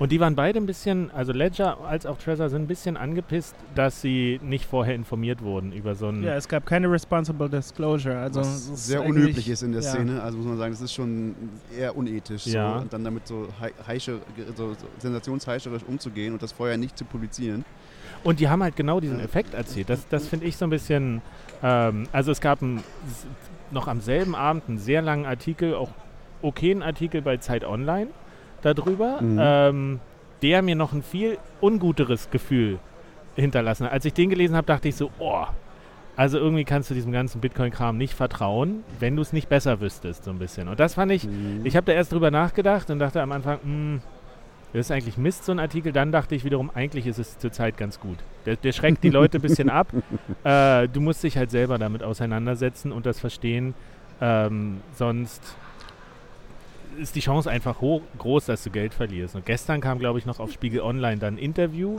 Und die waren beide ein bisschen, also Ledger als auch Trezor sind ein bisschen angepisst, dass sie nicht vorher informiert wurden über so ein. Ja, es gab keine Responsible Disclosure. Also Was sehr unüblich ist in der ja. Szene. Also muss man sagen, das ist schon eher unethisch. Ja. So, und dann damit so, heische, so, so sensationsheischerisch umzugehen und das vorher nicht zu publizieren. Und die haben halt genau diesen Effekt erzählt. Das, das finde ich so ein bisschen. Ähm, also es gab ein, noch am selben Abend einen sehr langen Artikel, auch okayen Artikel bei Zeit Online darüber, mhm. ähm, der mir noch ein viel unguteres Gefühl hinterlassen hat. Als ich den gelesen habe, dachte ich so, oh, also irgendwie kannst du diesem ganzen Bitcoin-Kram nicht vertrauen, wenn du es nicht besser wüsstest, so ein bisschen. Und das fand ich, mhm. ich habe da erst drüber nachgedacht und dachte am Anfang, mh, hm, das ist eigentlich Mist, so ein Artikel. Dann dachte ich wiederum, eigentlich ist es zurzeit ganz gut. Der, der schreckt die Leute ein bisschen ab. Äh, du musst dich halt selber damit auseinandersetzen und das verstehen. Ähm, sonst ist die Chance einfach hoch, groß, dass du Geld verlierst. Und gestern kam, glaube ich, noch auf Spiegel Online dann ein Interview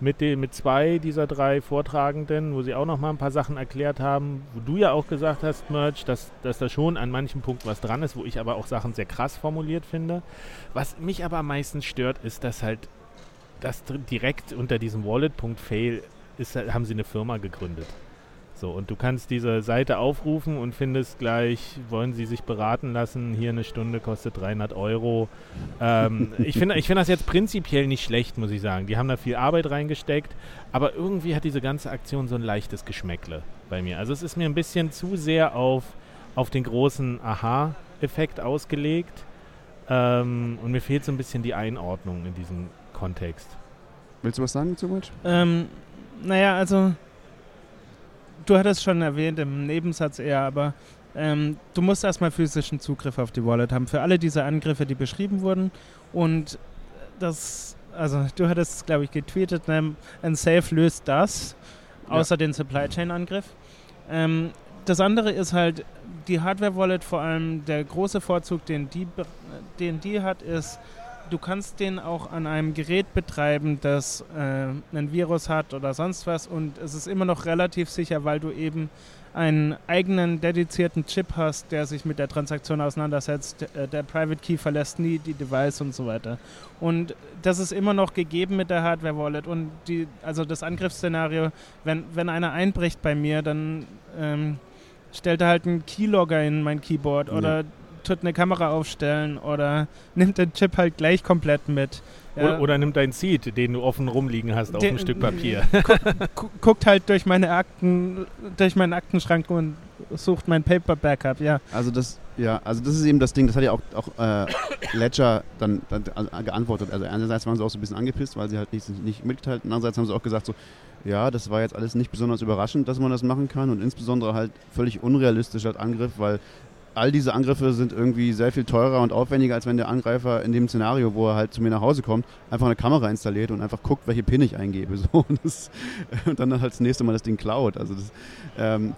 mit, den, mit zwei dieser drei Vortragenden, wo sie auch noch mal ein paar Sachen erklärt haben, wo du ja auch gesagt hast, Merch, dass, dass da schon an manchen Punkten was dran ist, wo ich aber auch Sachen sehr krass formuliert finde. Was mich aber am meisten stört, ist, dass halt das direkt unter diesem Wallet.fail ist, haben sie eine Firma gegründet. So, und du kannst diese Seite aufrufen und findest gleich, wollen sie sich beraten lassen, hier eine Stunde kostet 300 Euro. Ähm, ich finde ich find das jetzt prinzipiell nicht schlecht, muss ich sagen. Die haben da viel Arbeit reingesteckt, aber irgendwie hat diese ganze Aktion so ein leichtes Geschmäckle bei mir. Also es ist mir ein bisschen zu sehr auf, auf den großen Aha-Effekt ausgelegt ähm, und mir fehlt so ein bisschen die Einordnung in diesem Kontext. Willst du was sagen zu Much? Ähm, naja, also du hattest schon erwähnt im Nebensatz eher, aber ähm, du musst erstmal physischen Zugriff auf die Wallet haben für alle diese Angriffe, die beschrieben wurden. Und das, also du hattest, glaube ich, getweetet, ne, ein Safe löst das, außer ja. den Supply Chain Angriff. Ähm, das andere ist halt die Hardware Wallet, vor allem der große Vorzug, den die, den die hat, ist, du kannst den auch an einem Gerät betreiben, das äh, ein Virus hat oder sonst was und es ist immer noch relativ sicher, weil du eben einen eigenen dedizierten Chip hast, der sich mit der Transaktion auseinandersetzt. Äh, der Private Key verlässt nie die Device und so weiter. Und das ist immer noch gegeben mit der Hardware Wallet und die, also das Angriffsszenario, wenn, wenn einer einbricht bei mir, dann ähm, stellt er halt einen Keylogger in mein Keyboard oder tut eine Kamera aufstellen oder nimmt den Chip halt gleich komplett mit. Ja. Oder, oder, nimmt deinen Seed, den du offen rumliegen hast, auf ein Stück Papier. Gu guckt halt durch meine Akten, durch meinen Aktenschrank und sucht mein Paper Backup, ja. Also das, ja, also das ist eben das Ding, das hat ja auch, auch äh, Ledger dann, dann, geantwortet. Also einerseits waren sie auch so ein bisschen angepisst, weil sie halt nicht, nicht mitgeteilt, andererseits haben sie auch gesagt so, ja, das war jetzt alles nicht besonders überraschend, dass man das machen kann und insbesondere halt völlig unrealistisch als Angriff, weil all diese Angriffe sind irgendwie sehr viel teurer und aufwendiger, als wenn der Angreifer in dem Szenario, wo er halt zu mir nach Hause kommt, einfach eine Kamera installiert und einfach guckt, welche PIN ich eingebe. So, und, das, und, dann halt das nächste Mal das Ding klaut. Also das, ähm,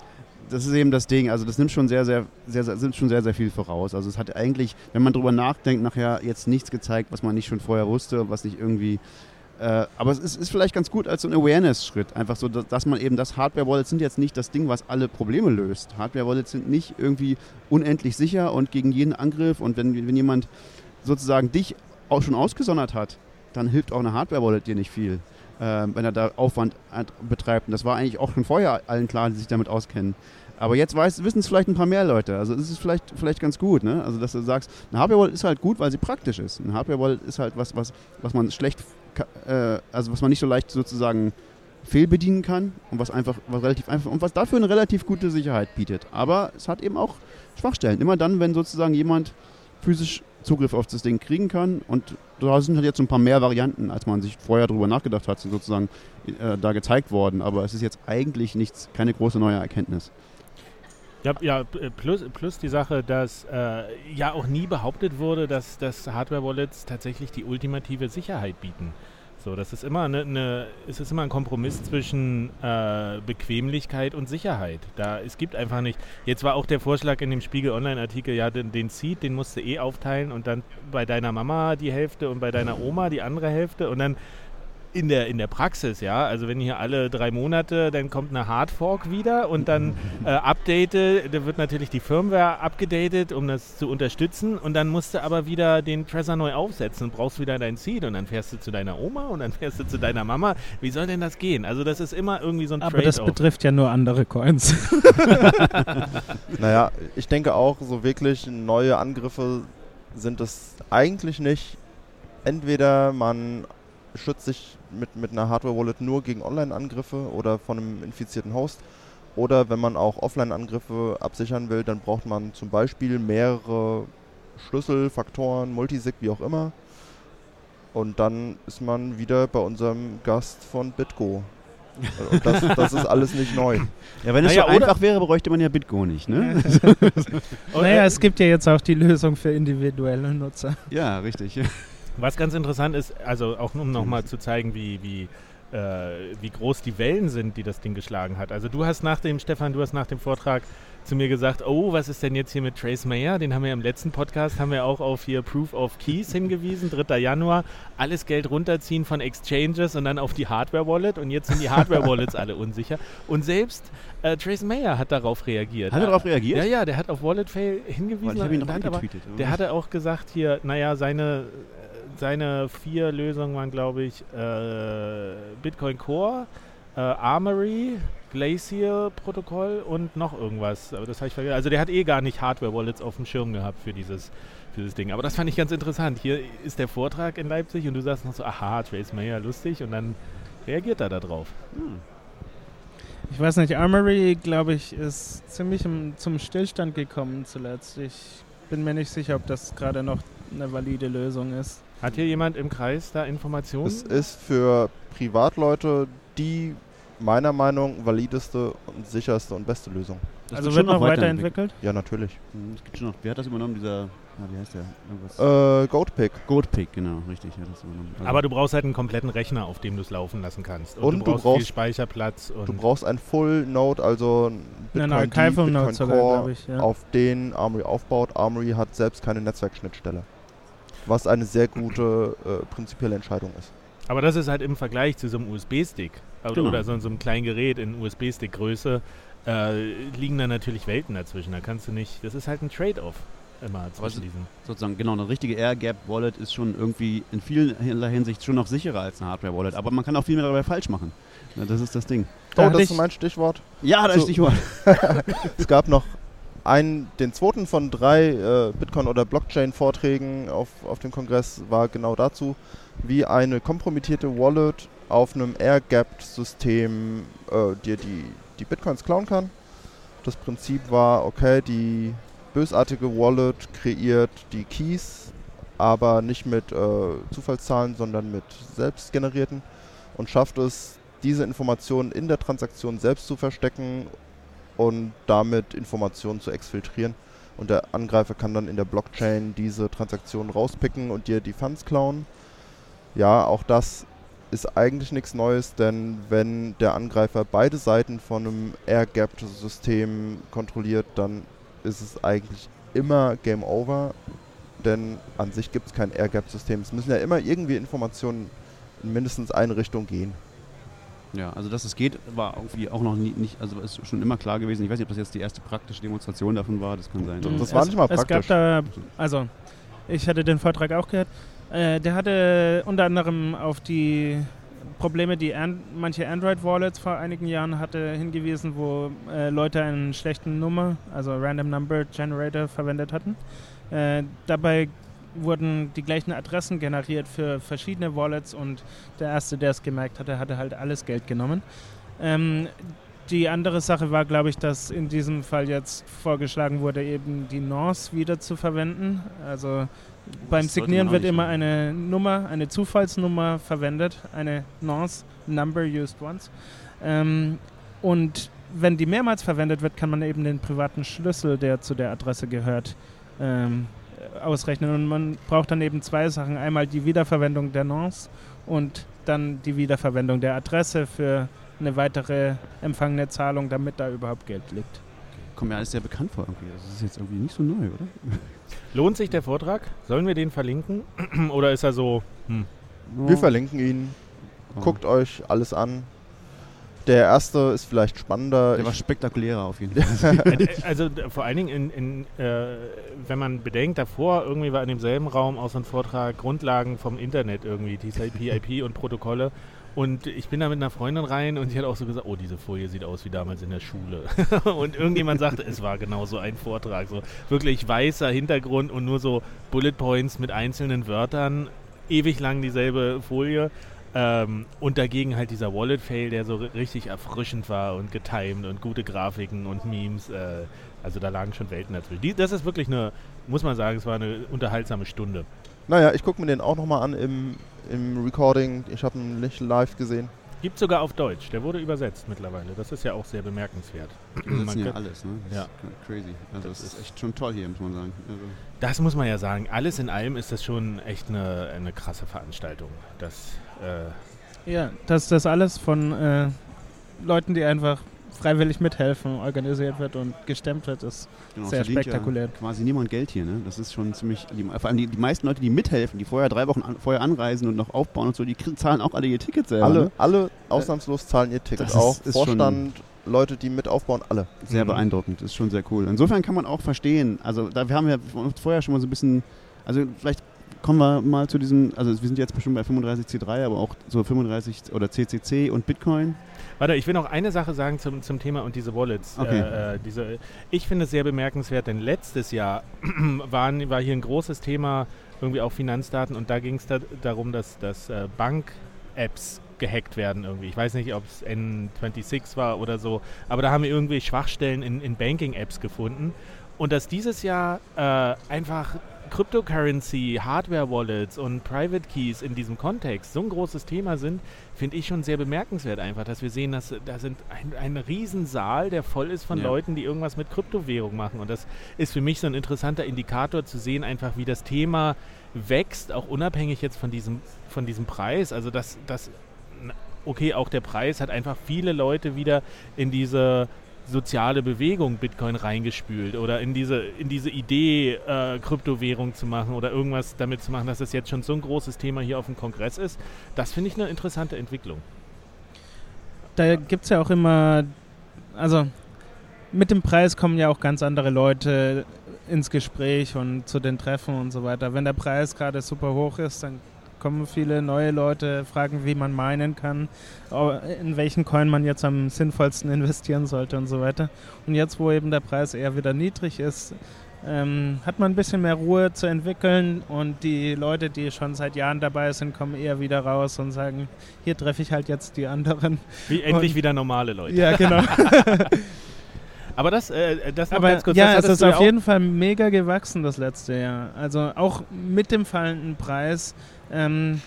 das ist eben das Ding. Also das nimmt schon sehr, sehr, sehr, sehr, nimmt schon sehr, sehr viel voraus. Also es hat eigentlich, wenn man drüber nachdenkt, nachher jetzt nichts gezeigt, was man nicht schon vorher wusste, was nicht irgendwie äh, aber es ist, ist, vielleicht ganz gut als so ein Awareness-Schritt. Einfach so, dass, dass, man eben das Hardware-Wallets sind jetzt nicht das Ding, was alle Probleme löst. Hardware-Wallets sind nicht irgendwie unendlich sicher und gegen jeden Angriff. Und wenn, wenn jemand sozusagen dich auch schon ausgesondert hat, dann hilft auch eine Hardware-Wallet dir nicht viel, äh, wenn er da Aufwand betreibt. Und das war eigentlich auch schon vorher allen klar, die sich damit auskennen. Aber jetzt wissen es vielleicht ein paar mehr Leute. Also es ist vielleicht, vielleicht ganz gut, ne? Also dass du sagst, eine Hardware-Wallet ist halt gut, weil sie praktisch ist. Eine Hardware-Wallet ist halt was, was, was man schlecht äh, also was man nicht so leicht sozusagen fehlbedienen kann und was einfach was relativ einfach und was dafür eine relativ gute Sicherheit bietet. Aber es hat eben auch Schwachstellen. Immer dann, wenn sozusagen jemand physisch Zugriff auf das Ding kriegen kann und da sind halt jetzt ein paar mehr Varianten, als man sich vorher darüber nachgedacht hat, sind sozusagen äh, da gezeigt worden. Aber es ist jetzt eigentlich nichts, keine große neue Erkenntnis. Ja, ja plus, plus die Sache, dass äh, ja auch nie behauptet wurde, dass, dass Hardware-Wallets tatsächlich die ultimative Sicherheit bieten. So, das ist immer eine, eine es ist immer ein Kompromiss zwischen äh, Bequemlichkeit und Sicherheit. Da es gibt einfach nicht. Jetzt war auch der Vorschlag in dem Spiegel Online-Artikel, ja, den, den Seed, den musst du eh aufteilen und dann bei deiner Mama die Hälfte und bei deiner Oma die andere Hälfte und dann in der, in der Praxis, ja, also wenn hier alle drei Monate, dann kommt eine Hardfork wieder und dann äh, Update, da wird natürlich die Firmware abgedatet, um das zu unterstützen und dann musst du aber wieder den Trezor neu aufsetzen und brauchst wieder dein Seed und dann fährst du zu deiner Oma und dann fährst du zu deiner Mama. Wie soll denn das gehen? Also das ist immer irgendwie so ein Aber das betrifft ja nur andere Coins. naja, ich denke auch, so wirklich neue Angriffe sind es eigentlich nicht. Entweder man schützt sich mit, mit einer Hardware-Wallet nur gegen Online-Angriffe oder von einem infizierten Host. Oder wenn man auch Offline-Angriffe absichern will, dann braucht man zum Beispiel mehrere Schlüssel, Faktoren, Multisig, wie auch immer. Und dann ist man wieder bei unserem Gast von BitGo. Und das, das, ist alles nicht neu. Ja, wenn es naja, so einfach wäre, bräuchte man ja BitGo nicht, ne? naja, es gibt ja jetzt auch die Lösung für individuelle Nutzer. Ja, richtig. Was ganz interessant ist, also auch um nochmal zu zeigen, wie, wie, äh, wie groß die Wellen sind, die das Ding geschlagen hat. Also du hast nach dem, Stefan, du hast nach dem Vortrag zu mir gesagt, oh, was ist denn jetzt hier mit Trace Mayer? Den haben wir im letzten Podcast, haben wir auch auf hier Proof of Keys hingewiesen, 3. Januar, alles Geld runterziehen von Exchanges und dann auf die Hardware-Wallet und jetzt sind die Hardware-Wallets alle unsicher. Und selbst äh, Trace Mayer hat darauf reagiert. Hat er darauf reagiert? Ja, ja, der hat auf Wallet-Fail hingewiesen. ich habe ihn noch angetweetet. Der hatte auch gesagt hier, naja, seine seine vier Lösungen waren, glaube ich, äh, Bitcoin Core, äh, Armory, Glacier-Protokoll und noch irgendwas. Aber das habe ich vergessen. Also der hat eh gar nicht Hardware-Wallets auf dem Schirm gehabt für dieses, für dieses Ding. Aber das fand ich ganz interessant. Hier ist der Vortrag in Leipzig und du sagst noch so, aha, Trace Mayer, lustig. Und dann reagiert er da drauf. Hm. Ich weiß nicht, Armory, glaube ich, ist ziemlich im, zum Stillstand gekommen zuletzt. Ich bin mir nicht sicher, ob das gerade noch eine valide Lösung ist. Hat hier jemand im Kreis da Informationen? Es ist für Privatleute die meiner Meinung valideste und sicherste und beste Lösung. Das also wird noch weiterentwickelt? Ja, natürlich. Mhm, es gibt schon noch, wer hat das übernommen? Dieser, ja, wie heißt der? Irgendwas? Äh, Goatpick. Goatpick, genau, richtig. Also Aber du brauchst halt einen kompletten Rechner, auf dem du es laufen lassen kannst. Und, und du, brauchst du, brauchst viel Speicherplatz. du brauchst ein Full Node, also ein Bitcoin, ja, Bitcoin Node Core, ich, ja. auf den Armory aufbaut. Armory hat selbst keine Netzwerkschnittstelle. Was eine sehr gute äh, prinzipielle Entscheidung ist. Aber das ist halt im Vergleich zu so einem USB-Stick oder, genau. oder so, so, einem kleinen Gerät in USB-Stick-Größe äh, liegen da natürlich Welten dazwischen. Da kannst du nicht, das ist halt ein Trade-off immer zwischen diesen. Sozusagen, genau, eine richtige Air-Gap-Wallet ist schon irgendwie in vielerlei Hinsicht schon noch sicherer als eine Hardware-Wallet. Aber man kann auch viel mehr dabei falsch machen. Ja, das ist das Ding. Oh, das ist mein Stichwort. Ja, das so. Stichwort. es gab noch einen, den zweiten von drei äh, Bitcoin- oder Blockchain-Vorträgen auf, auf dem Kongress war genau dazu, wie eine kompromittierte Wallet auf einem Air-Gapped-System äh, dir die, die Bitcoins klauen kann. Das Prinzip war, okay, die bösartige Wallet kreiert die Keys, aber nicht mit äh, Zufallszahlen, sondern mit selbst generierten und schafft es, diese Informationen in der Transaktion selbst zu verstecken und damit Informationen zu exfiltrieren. Und der Angreifer kann dann in der Blockchain diese Transaktionen rauspicken und dir die Funds klauen. Ja, auch das ist eigentlich nichts Neues, denn wenn der Angreifer beide Seiten von einem Air-Gapped-System kontrolliert, dann ist es eigentlich immer Game Over, denn an sich gibt es kein Air-Gapped-System. Es müssen ja immer irgendwie Informationen in mindestens eine Richtung gehen. Ja, also dass es geht, war irgendwie auch noch nie, nicht, also ist schon immer klar gewesen. Ich weiß nicht, ob das jetzt die erste praktische Demonstration davon war, das kann sein. Das, das war nicht mal praktisch. Es gab da, also ich hatte den Vortrag auch gehört, äh, der hatte unter anderem auf die Probleme, die an manche Android-Wallets vor einigen Jahren hatte, hingewiesen, wo äh, Leute einen schlechten Nummer, also Random Number Generator, verwendet hatten. Äh, dabei wurden die gleichen Adressen generiert für verschiedene Wallets und der Erste, der es gemerkt hatte, hatte halt alles Geld genommen. Ähm, die andere Sache war, glaube ich, dass in diesem Fall jetzt vorgeschlagen wurde, eben die Nonce wieder zu verwenden. Also beim Signieren wird immer eine Nummer, eine Zufallsnummer verwendet, eine Nonce, Number used once. Ähm, und wenn die mehrmals verwendet wird, kann man eben den privaten Schlüssel, der zu der Adresse gehört, ähm, ausrechnen. Und man braucht dann eben zwei Sachen. Einmal die Wiederverwendung der Nonce und dann die Wiederverwendung der Adresse für eine weitere empfangene Zahlung, damit da überhaupt Geld liegt. Kommt mir alles sehr bekannt vor irgendwie. Das ist jetzt irgendwie nicht so neu, oder? Lohnt sich der Vortrag? Sollen wir den verlinken? oder ist er so? Hm. Wir verlinken ihn. Guckt euch alles an. Der erste ist vielleicht spannender. Der war spektakulärer auf jeden Fall. also, also vor allen Dingen, in, in, äh, wenn man bedenkt, davor irgendwie war in demselben Raum auch so ein Vortrag Grundlagen vom Internet irgendwie, TCP, IP und Protokolle. Und ich bin da mit einer Freundin rein und sie hat auch so gesagt, oh, diese Folie sieht aus wie damals in der Schule. und irgendjemand sagte, es war genau so ein Vortrag. So wirklich weißer Hintergrund und nur so Bullet Points mit einzelnen Wörtern. Ewig lang dieselbe Folie. Ähm, und dagegen halt dieser Wallet-Fail, der so richtig erfrischend war und getimed und gute Grafiken und Memes. Äh, also da lagen schon Welten dazwischen. Die, das ist wirklich eine, muss man sagen, es war eine unterhaltsame Stunde. Naja, ich gucke mir den auch nochmal an im, im Recording. Ich habe ihn nicht live gesehen. Gibt sogar auf Deutsch. Der wurde übersetzt mittlerweile. Das ist ja auch sehr bemerkenswert. Die übersetzen ja alles, ne? Das ja. ist crazy. Also das ist echt schon toll hier, muss man sagen. Also das muss man ja sagen. Alles in allem ist das schon echt eine, eine krasse Veranstaltung. Das, äh ja, dass das alles von äh, Leuten, die einfach freiwillig mithelfen, organisiert wird und gestemmt wird, ist genau, sehr spektakulär. Ja quasi niemand Geld hier, ne? Das ist schon ziemlich. Die, vor allem die, die meisten Leute, die mithelfen, die vorher drei Wochen an, vorher anreisen und noch aufbauen und so, die zahlen auch alle ihr Ticket selber. Alle, ne? alle ausnahmslos zahlen ihr Ticket. Das auch ist, ist Vorstand, Leute, die mit aufbauen, alle. Sehr mhm. beeindruckend, ist schon sehr cool. Insofern kann man auch verstehen, also da wir haben ja vorher schon mal so ein bisschen, also vielleicht kommen wir mal zu diesem, also wir sind jetzt bestimmt bei 35C3, aber auch so 35 oder CCC und Bitcoin. Warte, ich will noch eine Sache sagen zum, zum Thema und diese Wallets. Okay. Äh, äh diese, ich finde es sehr bemerkenswert, denn letztes Jahr waren, war hier ein großes Thema, irgendwie auch Finanzdaten, und da ging es da, darum, dass, dass äh, Bank-Apps gehackt werden irgendwie. Ich weiß nicht, ob es N26 war oder so, aber da haben wir irgendwie Schwachstellen in, in Banking-Apps gefunden. Und dass dieses Jahr äh, einfach Cryptocurrency, Hardware-Wallets und Private Keys in diesem Kontext so ein großes Thema sind, finde ich schon sehr bemerkenswert einfach, dass wir sehen, dass da sind ein, ein Riesensaal, der voll ist von ja. Leuten, die irgendwas mit Kryptowährung machen. Und das ist für mich so ein interessanter Indikator zu sehen, einfach wie das Thema wächst, auch unabhängig jetzt von diesem, von diesem Preis. Also dass das okay, auch der Preis hat einfach viele Leute wieder in diese soziale Bewegung Bitcoin reingespült oder in diese, in diese Idee, äh, Kryptowährung zu machen oder irgendwas damit zu machen, dass das jetzt schon so ein großes Thema hier auf dem Kongress ist. Das finde ich eine interessante Entwicklung. Da gibt es ja auch immer, also mit dem Preis kommen ja auch ganz andere Leute ins Gespräch und zu den Treffen und so weiter. Wenn der Preis gerade super hoch ist, dann kommen viele neue Leute, fragen, wie man meinen kann, in welchen Coin man jetzt am sinnvollsten investieren sollte und so weiter. Und jetzt, wo eben der Preis eher wieder niedrig ist, ähm, hat man ein bisschen mehr Ruhe zu entwickeln und die Leute, die schon seit Jahren dabei sind, kommen eher wieder raus und sagen, hier treffe ich halt jetzt die anderen. Wie endlich und, wieder normale Leute. Ja, genau. Aber das, äh, das noch Aber ganz kurz. Ja, es ist auf jeden Fall mega gewachsen das letzte Jahr. Also auch mit dem fallenden Preis ähm,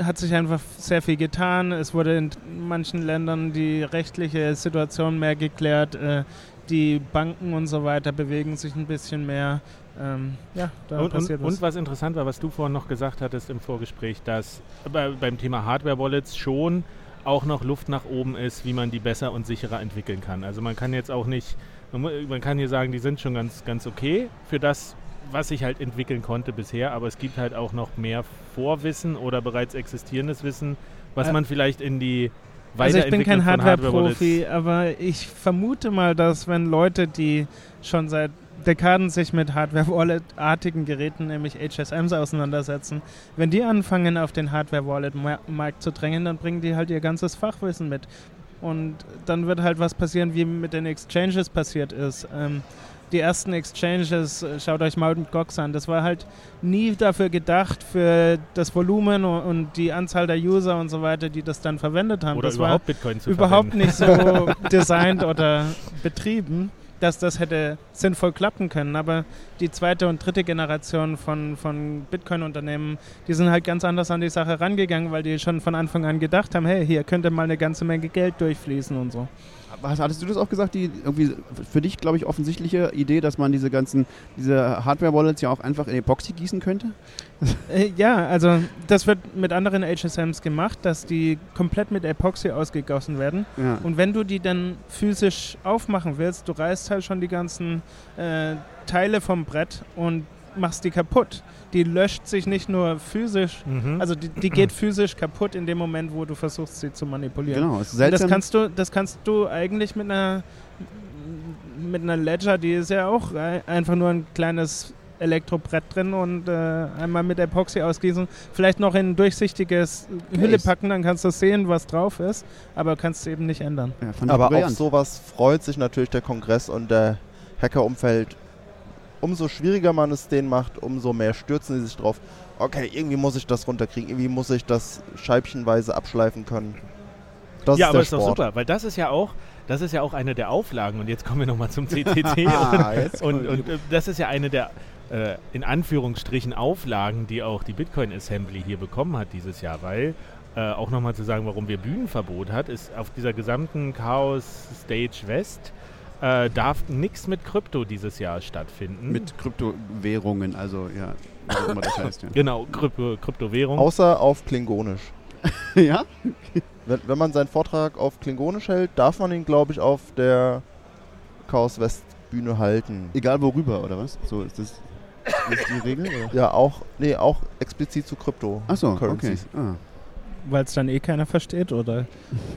hat sich einfach sehr viel getan. Es wurde in manchen Ländern die rechtliche Situation mehr geklärt. Äh, die Banken und so weiter bewegen sich ein bisschen mehr. Ähm, ja, da und, passiert und, was. Und was interessant war, was du vorhin noch gesagt hattest im Vorgespräch, dass bei, beim Thema Hardware-Wallets schon auch noch Luft nach oben ist, wie man die besser und sicherer entwickeln kann. Also man kann jetzt auch nicht, man kann hier sagen, die sind schon ganz, ganz okay für das, was ich halt entwickeln konnte bisher, aber es gibt halt auch noch mehr Vorwissen oder bereits existierendes Wissen, was äh, man vielleicht in die also ich bin kein Hardware-Profi, Hardware aber ich vermute mal, dass wenn Leute, die schon seit Dekaden sich mit Hardware-Wallet-artigen Geräten, nämlich HSMs, auseinandersetzen, wenn die anfangen, auf den Hardware-Wallet-Markt zu drängen, dann bringen die halt ihr ganzes Fachwissen mit. Und dann wird halt was passieren, wie mit den Exchanges passiert ist. Ähm, die ersten Exchanges, äh, schaut euch Mt. Gox an, das war halt nie dafür gedacht, für das Volumen und die Anzahl der User und so weiter, die das dann verwendet haben. Oder das überhaupt Bitcoin zu Überhaupt nicht so designt oder betrieben, dass das hätte sinnvoll klappen können. Aber die zweite und dritte Generation von, von Bitcoin-Unternehmen, die sind halt ganz anders an die Sache rangegangen, weil die schon von Anfang an gedacht haben, hey, hier könnte mal eine ganze Menge Geld durchfließen und so hattest du das auch gesagt, die irgendwie für dich, glaube ich, offensichtliche Idee, dass man diese ganzen, diese Hardware-Wallets ja auch einfach in Epoxy gießen könnte? Äh, ja, also das wird mit anderen HSMs gemacht, dass die komplett mit Epoxy ausgegossen werden. Ja. Und wenn du die dann physisch aufmachen willst, du reißt halt schon die ganzen äh, Teile vom Brett und machst die kaputt. Die löscht sich nicht nur physisch, mhm. also die, die, geht physisch kaputt in dem Moment, wo du versuchst, sie zu manipulieren. Genau, ist seltsam. das kannst du, das kannst du eigentlich mit einer mit einer Ledger, die ist ja auch einfach nur ein kleines Elektrobrett drin und äh, einmal mit Epoxy ausgießen. Vielleicht noch in ein durchsichtiges Hülle packen, dann kannst du sehen, was drauf ist, aber kannst es eben nicht ändern. Ja, aber auf sowas freut sich natürlich der Kongress und der Hackerumfeld. Umso schwieriger man es denen macht, umso mehr stürzen sie sich drauf. Okay, irgendwie muss ich das runterkriegen, irgendwie muss ich das scheibchenweise abschleifen können. Das ja, ist aber ist doch super, weil das ist ja auch, das ist ja auch eine der Auflagen und jetzt kommen wir nochmal zum CCC ah, und, und, und, äh, das ist ja eine der äh, in Anführungsstrichen Auflagen, die auch die Bitcoin Assembly hier bekommen hat dieses Jahr, weil äh, auch nochmal zu sagen, warum wir Bühnenverbot hat, ist auf dieser gesamten Chaos Stage West äh, darf nichts mit Krypto dieses Jahr stattfinden. Mit Kryptowährungen, also ja, was immer das heißt. Ja. Genau, Krypto Kryptowährung. Außer auf Klingonisch. ja? wenn, wenn man seinen Vortrag auf Klingonisch hält, darf man ihn, glaube ich, auf der Chaos West Bühne halten. Egal worüber, oder was? So ist das ist die Regel? Oder? Ja, auch, nee, auch explizit zu Krypto. Achso, okay. Ah. Weil es dann eh keiner versteht, oder?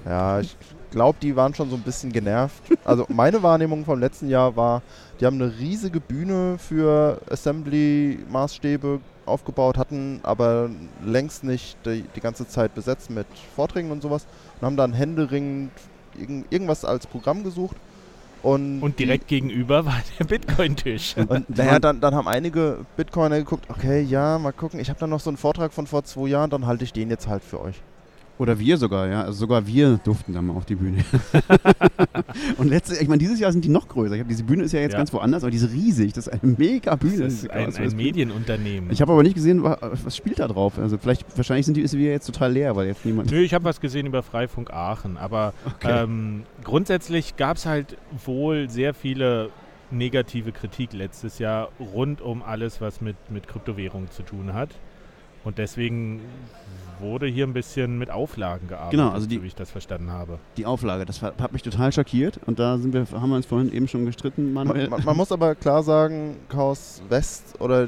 Ja, ich glaube, die waren schon so ein bisschen genervt. Also meine Wahrnehmung vom letzten Jahr war, die haben eine riesige Bühne für Assembly-Maßstäbe aufgebaut, hatten aber längst nicht die, die, ganze Zeit besetzt mit Vorträgen und sowas und haben dann händeringend irgendwas als Programm gesucht und, und direkt die, gegenüber war der Bitcoin-Tisch. Und naja, dann, dann haben einige Bitcoiner geguckt, okay, ja, mal gucken, ich habe dann noch so einen Vortrag von vor zwei Jahren, dann halte ich den jetzt halt für euch. Oder wir sogar, ja. Also sogar wir durften dann mal auf die Bühne. und letztes, ich meine, dieses Jahr sind die noch größer. Ich hab, diese Bühne ist ja jetzt ja. ganz woanders, aber diese riesig, das ist eine mega Bühne. Das ist ein, ein Medienunternehmen. Ich habe aber nicht gesehen, was spielt da drauf. Also vielleicht, wahrscheinlich sind die ist wieder jetzt total leer, weil jetzt niemand. Nö, ich habe was gesehen über Freifunk Aachen, aber okay. ähm, grundsätzlich gab es halt wohl sehr viele negative Kritik letztes Jahr rund um alles, was mit, mit Kryptowährung zu tun hat. Und deswegen wurde hier ein bisschen mit Auflagen gearbeitet, genau, also die, so wie ich das verstanden habe. Die Auflage, das hat mich total schockiert und da sind wir, haben wir uns vorhin eben schon gestritten, Manuel. Man, man muss aber klar sagen, Chaos West oder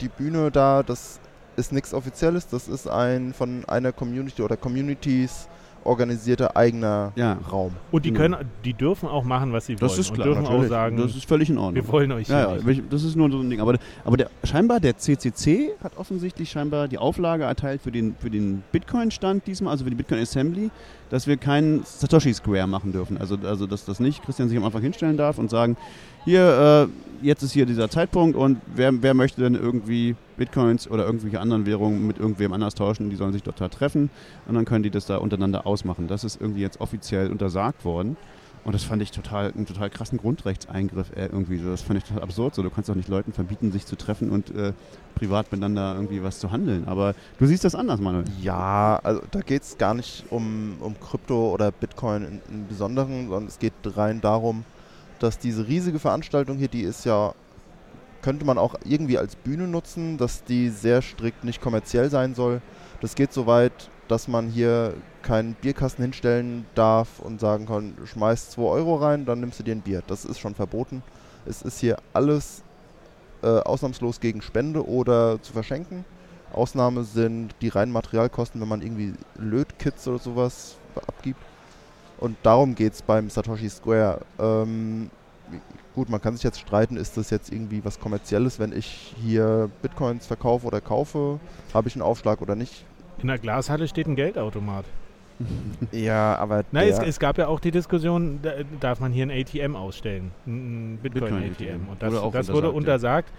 die Bühne da, das ist nichts Offizielles, das ist ein von einer Community oder Communities organisierter eigener ja. Raum. Und die können, die dürfen auch machen, was sie das wollen. Ist klar, und dürfen natürlich. auch sagen, das ist völlig in Ordnung. Wir wollen euch ja, ja, das ist nur so ein Ding. Aber, aber der, scheinbar der CCC hat offensichtlich scheinbar die Auflage erteilt für den, für den Bitcoin-Stand diesmal, also für die Bitcoin Assembly, dass wir keinen Satoshi Square machen dürfen. Also, also dass das nicht Christian sich am Anfang hinstellen darf und sagen, hier, äh, jetzt ist hier dieser Zeitpunkt und wer, wer möchte denn irgendwie Bitcoins oder irgendwelche anderen Währungen mit irgendwem anders tauschen, die sollen sich dort da treffen und dann können die das da untereinander ausmachen. Das ist irgendwie jetzt offiziell untersagt worden. Und das fand ich total, einen total krassen Grundrechtseingriff äh, irgendwie. So. Das fand ich total absurd. So. Du kannst auch nicht Leuten verbieten, sich zu treffen und äh, privat miteinander irgendwie was zu handeln. Aber du siehst das anders, Manuel. Ja, also da geht es gar nicht um, um Krypto oder Bitcoin im, im Besonderen, sondern es geht rein darum, dass diese riesige Veranstaltung hier, die ist ja, könnte man auch irgendwie als Bühne nutzen, dass die sehr strikt nicht kommerziell sein soll. Das geht so weit, dass man hier keinen Bierkasten hinstellen darf und sagen kann, schmeiß 2 Euro rein, dann nimmst du dir ein Bier. Das ist schon verboten. Es ist hier alles äh, ausnahmslos gegen Spende oder zu verschenken. Ausnahme sind die reinen Materialkosten, wenn man irgendwie Lötkits oder sowas abgibt. Und darum geht es beim Satoshi Square. Ähm, gut, man kann sich jetzt streiten, ist das jetzt irgendwie was Kommerzielles, wenn ich hier Bitcoins verkaufe oder kaufe? Habe ich einen Aufschlag oder nicht? In der Glashalle steht ein Geldautomat. ja, aber. Nein, es, es, gab ja auch die Diskussion, da, darf man hier ein ATM ausstellen? Ein Bitcoin-ATM. Bitcoin Und das, das wurde untersagt.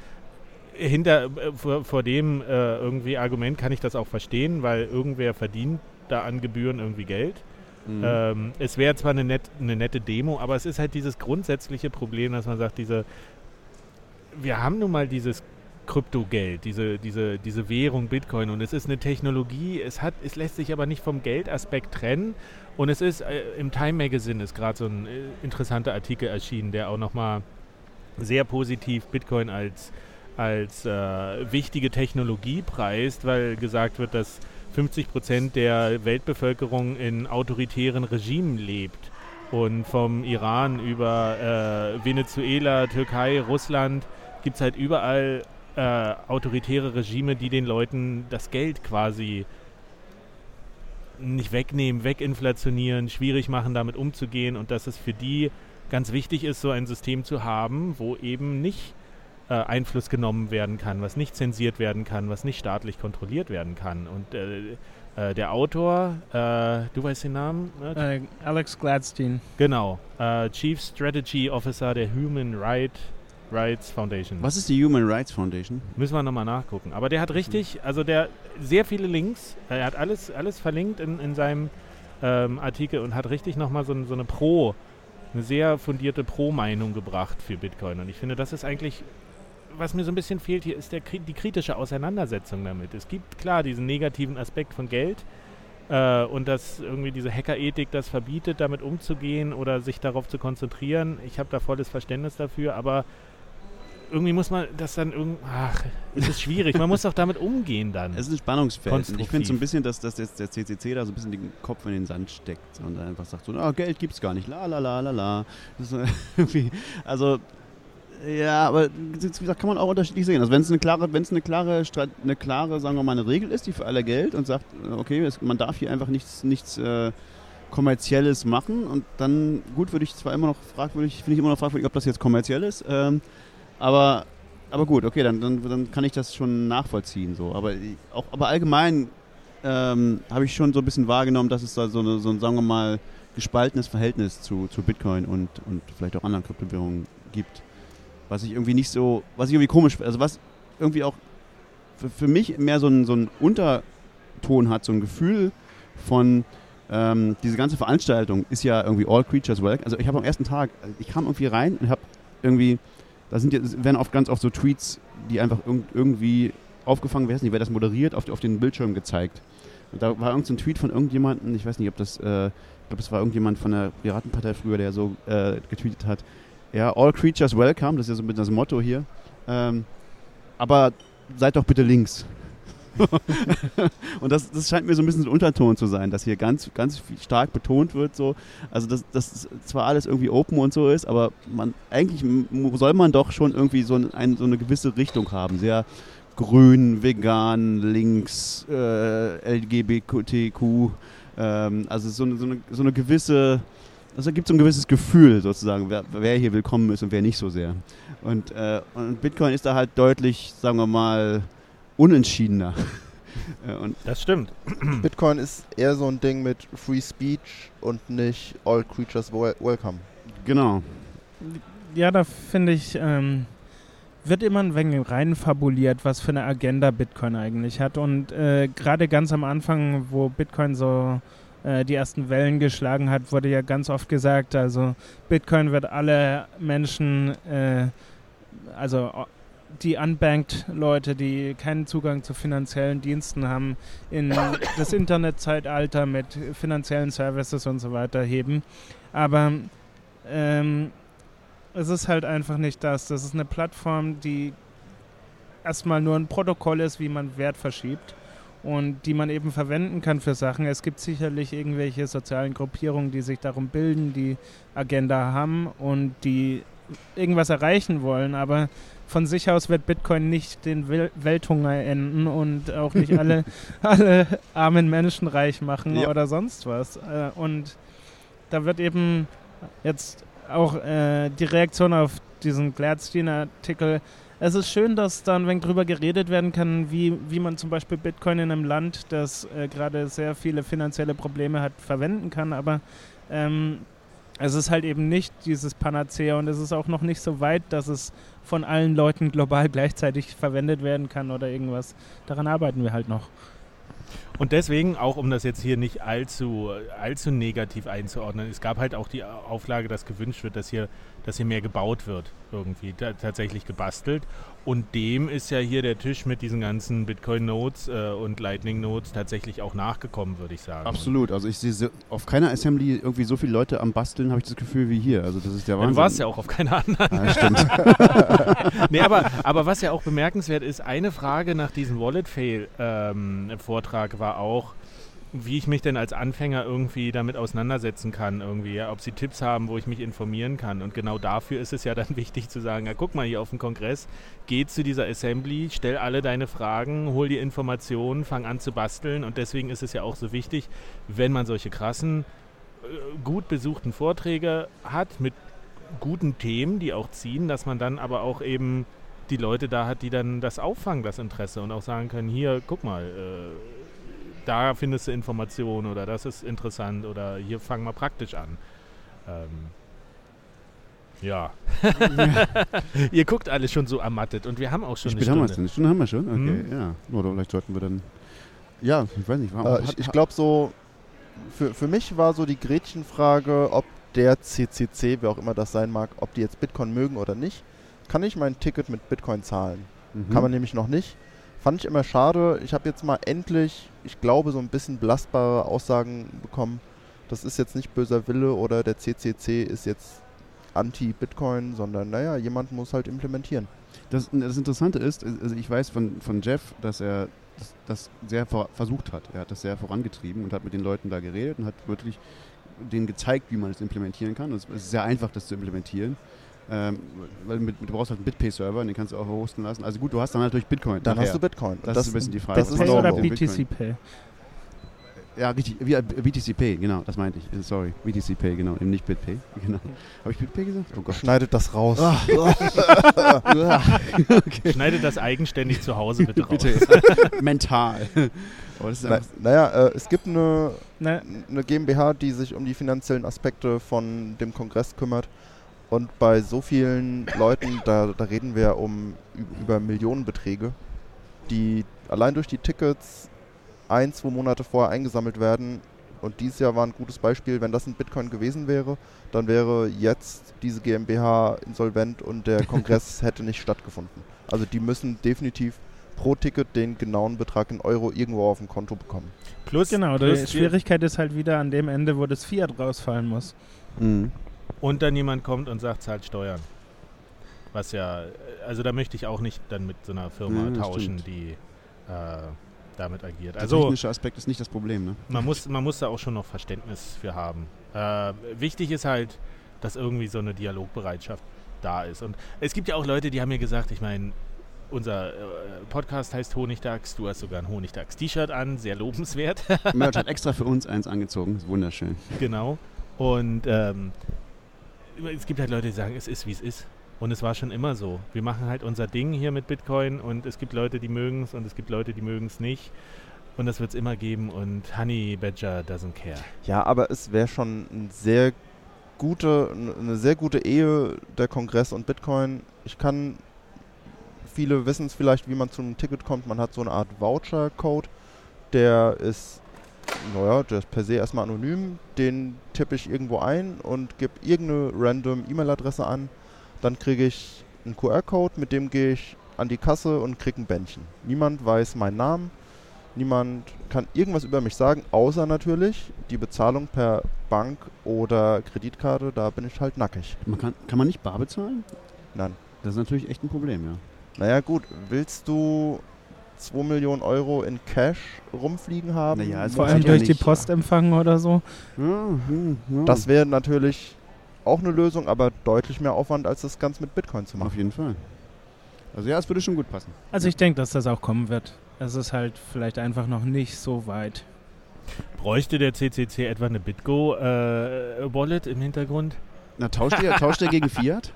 Ja. Hinter, äh, vor, vor, dem äh, irgendwie Argument kann ich das auch verstehen, weil irgendwer verdient da an Gebühren irgendwie Geld. Mhm. Ähm, es wäre zwar eine, net, eine nette Demo, aber es ist halt dieses grundsätzliche Problem, dass man sagt, diese, wir haben nun mal dieses Kryptogeld, diese, diese, diese Währung Bitcoin und es ist eine Technologie, es, hat, es lässt sich aber nicht vom Geldaspekt trennen und es ist äh, im Time Magazine ist gerade so ein äh, interessanter Artikel erschienen, der auch nochmal sehr positiv Bitcoin als, als äh, wichtige Technologie preist, weil gesagt wird, dass 50 Prozent der Weltbevölkerung in autoritären Regimen lebt. Und vom Iran über äh, Venezuela, Türkei, Russland gibt es halt überall äh, autoritäre Regime, die den Leuten das Geld quasi nicht wegnehmen, weginflationieren, schwierig machen, damit umzugehen und dass es für die ganz wichtig ist, so ein System zu haben, wo eben nicht äh, Einfluss genommen werden kann, was nicht zensiert werden kann, was nicht staatlich kontrolliert werden kann. Und äh, äh, der Autor, äh, du weißt den Namen? Ne? Alex Gladstein. Genau, äh, Chief Strategy Officer der Human Rights Rights Foundation. Was ist die Human Rights Foundation? Müssen wir nochmal nachgucken. Aber der hat richtig, also der sehr viele Links. Er hat alles, alles verlinkt in, in seinem ähm, Artikel und hat richtig nochmal so, so eine Pro, eine sehr fundierte Pro-Meinung gebracht für Bitcoin. Und ich finde, das ist eigentlich, was mir so ein bisschen fehlt hier, ist der, die kritische Auseinandersetzung damit. Es gibt klar diesen negativen Aspekt von Geld. Äh, und dass irgendwie diese Hackerethik das verbietet, damit umzugehen oder sich darauf zu konzentrieren. Ich habe da volles Verständnis dafür, aber irgendwie muss man das dann irgendwie. Ach, es ist schwierig. Man muss doch damit umgehen dann. Es ist ein Spannungsfeld. Ich finde so ein bisschen, dass, dass jetzt der CCC da so ein bisschen den Kopf in den Sand steckt und einfach sagt so, oh, Geld gibt's gar nicht, la la la la la. also ja, aber wie gesagt, kann man auch unterschiedlich sehen. Also wenn es eine klare, wenn es eine klare, eine klare, sagen wir mal, eine Regel ist, die für alle gilt und sagt, okay, man darf hier einfach nichts, nichts äh, kommerzielles machen und dann gut würde ich zwar immer noch fragwürdig, finde ich immer noch fragwürdig, ob das jetzt kommerziell ist. Ähm, aber, aber gut, okay, dann, dann, dann kann ich das schon nachvollziehen. So. Aber, auch, aber allgemein ähm, habe ich schon so ein bisschen wahrgenommen, dass es da so, eine, so ein, sagen wir mal, gespaltenes Verhältnis zu, zu Bitcoin und, und vielleicht auch anderen Kryptowährungen gibt. Was ich irgendwie nicht so, was ich irgendwie komisch, also was irgendwie auch für, für mich mehr so ein, so ein Unterton hat, so ein Gefühl von, ähm, diese ganze Veranstaltung ist ja irgendwie All Creatures Welcome. Also ich habe am ersten Tag, ich kam irgendwie rein und habe irgendwie da sind jetzt, werden oft ganz oft so Tweets, die einfach irg irgendwie aufgefangen werden, wer das moderiert, auf, auf den Bildschirm gezeigt. Und da war irgendein so Tweet von irgendjemandem, ich weiß nicht, ob das, äh, ich glaube, es war irgendjemand von der Piratenpartei früher, der so äh, getweetet hat, ja, all creatures welcome, das ist ja so mit das Motto hier. Ähm, aber seid doch bitte links. und das, das scheint mir so ein bisschen ein Unterton zu sein, dass hier ganz, ganz stark betont wird, so, also dass das zwar alles irgendwie open und so ist, aber man eigentlich soll man doch schon irgendwie so, ein, so eine gewisse Richtung haben, sehr grün, vegan, links, äh, LGBTQ, ähm, also so eine, so, eine, so eine gewisse also gibt so ein gewisses Gefühl sozusagen, wer, wer, hier willkommen ist und wer nicht so sehr. Und, äh, und Bitcoin ist da halt deutlich, sagen wir mal, unentschiedener. Und das stimmt. Bitcoin ist eher so ein Ding mit Free Speech und nicht All Creatures Welcome. Genau. Ja, da finde ich, ähm, wird immer ein wenig rein fabuliert, was für eine Agenda Bitcoin eigentlich hat. Und äh, gerade ganz am Anfang, wo Bitcoin so äh, die ersten Wellen geschlagen hat, wurde ja ganz oft gesagt, also Bitcoin wird alle Menschen, äh, also die unbanked Leute, die keinen Zugang zu finanziellen Diensten haben, in das Internetzeitalter mit finanziellen Services und so weiter heben. Aber ähm, es ist halt einfach nicht das. Das ist eine Plattform, die erstmal nur ein Protokoll ist, wie man Wert verschiebt und die man eben verwenden kann für Sachen. Es gibt sicherlich irgendwelche sozialen Gruppierungen, die sich darum bilden, die Agenda haben und die irgendwas erreichen wollen, aber von sich aus wird Bitcoin nicht den Welthunger enden und auch nicht alle, alle armen Menschen reich machen ja. oder sonst was. Äh, und da wird eben jetzt auch äh, die Reaktion auf diesen Gladstein-Artikel. Es ist schön, dass da ein wenig drüber geredet werden kann, wie, wie man zum Beispiel Bitcoin in einem Land, das äh, gerade sehr viele finanzielle Probleme hat, verwenden kann. Aber ähm, es ist halt eben nicht dieses Panacea und es ist auch noch nicht so weit, dass es von allen Leuten global gleichzeitig verwendet werden kann oder irgendwas. Daran arbeiten wir halt noch. Und deswegen, auch um das jetzt hier nicht allzu, allzu negativ einzuordnen, es gab halt auch die Auflage, dass gewünscht wird, dass hier, dass hier mehr gebaut wird, irgendwie tatsächlich gebastelt. Und dem ist ja hier der Tisch mit diesen ganzen Bitcoin-Nodes äh, und Lightning-Nodes tatsächlich auch nachgekommen, würde ich sagen. Absolut. Also ich sehe so, auf keiner Assembly irgendwie so viele Leute am Basteln, habe ich das Gefühl, wie hier. Also das ist der Wahnsinn. Ja, du warst ja auch auf keiner anderen. Ja, stimmt. nee, aber, aber was ja auch bemerkenswert ist, eine Frage nach diesem Wallet-Fail-Vortrag ähm, war auch, wie ich mich denn als Anfänger irgendwie damit auseinandersetzen kann, irgendwie, ja, ob sie Tipps haben, wo ich mich informieren kann. Und genau dafür ist es ja dann wichtig zu sagen, ja, guck mal hier auf den Kongress, geh zu dieser Assembly, stell alle deine Fragen, hol die Informationen, fang an zu basteln. Und deswegen ist es ja auch so wichtig, wenn man solche krassen, äh, gut besuchten Vorträge hat mit guten Themen, die auch ziehen, dass man dann aber auch eben die Leute da hat, die dann das auffangen, das Interesse und auch sagen können, hier, guck mal, äh, da findest du Informationen oder das ist interessant oder hier fangen wir praktisch an. Ähm, ja. Ihr guckt alle schon so ermattet und wir haben auch schon Wie spät eine Stunde. Haben eine Stunde haben wir schon? Okay, hm? ja. Oder vielleicht sollten wir dann. Ja, ich weiß nicht. Äh, ich ich glaube so, für, für mich war so die Gretchenfrage, ob der CCC, wer auch immer das sein mag, ob die jetzt Bitcoin mögen oder nicht. Kann ich mein Ticket mit Bitcoin zahlen? Mhm. Kann man nämlich noch nicht. Fand ich immer schade. Ich habe jetzt mal endlich, ich glaube, so ein bisschen belastbare Aussagen bekommen. Das ist jetzt nicht böser Wille oder der CCC ist jetzt anti-Bitcoin, sondern naja, jemand muss halt implementieren. Das, das Interessante ist, also ich weiß von, von Jeff, dass er das, das sehr versucht hat. Er hat das sehr vorangetrieben und hat mit den Leuten da geredet und hat wirklich denen gezeigt, wie man es implementieren kann. es ist sehr einfach, das zu implementieren. Ähm, weil mit, du brauchst halt einen BitPay-Server, den kannst du auch hosten lassen. Also gut, du hast dann natürlich Bitcoin. Dann nachher. hast du Bitcoin. Das, das, ist ein bisschen die Frage. Das ist oder BTC Pay? Ja, richtig. Wie, BTC Pay, genau, das meinte ich. Sorry, BTC Pay, genau, eben nicht BitPay. Genau. Habe ich BitPay gesagt? Oh Gott. Schneidet das raus. okay. Schneidet das eigenständig zu Hause bitte raus. bitte. Mental. Na, naja, äh, es gibt eine, ne. eine GmbH, die sich um die finanziellen Aspekte von dem Kongress kümmert. Und bei so vielen Leuten, da, da reden wir um über Millionenbeträge, die allein durch die Tickets ein, zwei Monate vorher eingesammelt werden. Und dieses Jahr war ein gutes Beispiel, wenn das ein Bitcoin gewesen wäre, dann wäre jetzt diese GmbH insolvent und der Kongress hätte nicht stattgefunden. Also die müssen definitiv pro Ticket den genauen Betrag in Euro irgendwo auf dem Konto bekommen. Plus, genau, plus die Schwierigkeit ist halt wieder an dem Ende, wo das Fiat rausfallen muss. Mhm und dann jemand kommt und sagt, zahlt Steuern. Was ja, also da möchte ich auch nicht dann mit so einer Firma ja, tauschen, stimmt. die äh, damit agiert. Der also, technische Aspekt ist nicht das Problem, ne? Man muss, man muss da auch schon noch Verständnis für haben. Äh, wichtig ist halt, dass irgendwie so eine Dialogbereitschaft da ist. Und es gibt ja auch Leute, die haben mir gesagt, ich meine, unser äh, Podcast heißt Honigdachs, du hast sogar ein Honigdachs-T-Shirt an, sehr lobenswert. Merch hat extra für uns eins angezogen, ist wunderschön. Genau. Und ähm, es gibt halt Leute, die sagen, es ist, wie es ist. Und es war schon immer so. Wir machen halt unser Ding hier mit Bitcoin und es gibt Leute, die mögen es und es gibt Leute, die mögen es nicht. Und das wird es immer geben und Honey Badger doesn't care. Ja, aber es wäre schon ein sehr gute, eine sehr gute Ehe der Kongress und Bitcoin. Ich kann, viele wissen es vielleicht, wie man zu einem Ticket kommt. Man hat so eine Art Voucher-Code, der ist naja, der ist per se erstmal anonym. Den tippe ich irgendwo ein und gebe irgendeine random E-Mail-Adresse an. Dann kriege ich einen QR-Code, mit dem gehe ich an die Kasse und kriege ein Bändchen. Niemand weiß meinen Namen. Niemand kann irgendwas über mich sagen, außer natürlich die Bezahlung per Bank oder Kreditkarte. Da bin ich halt nackig. Man kann, kann man nicht bar bezahlen? Nein. Das ist natürlich echt ein Problem, ja. Naja, gut. Willst du 2 Millionen Euro in Cash rumfliegen haben. Naja, Vor allem durch die Post empfangen oder so. Ja, das wäre natürlich auch eine Lösung, aber deutlich mehr Aufwand, als das Ganze mit Bitcoin zu machen. Auf jeden Fall. Also ja, es würde schon gut passen. Also ich denke, dass das auch kommen wird. Es ist halt vielleicht einfach noch nicht so weit. Bräuchte der CCC etwa eine BitGo-Wallet äh, im Hintergrund? Na, tauscht ihr, tauscht ihr gegen Fiat?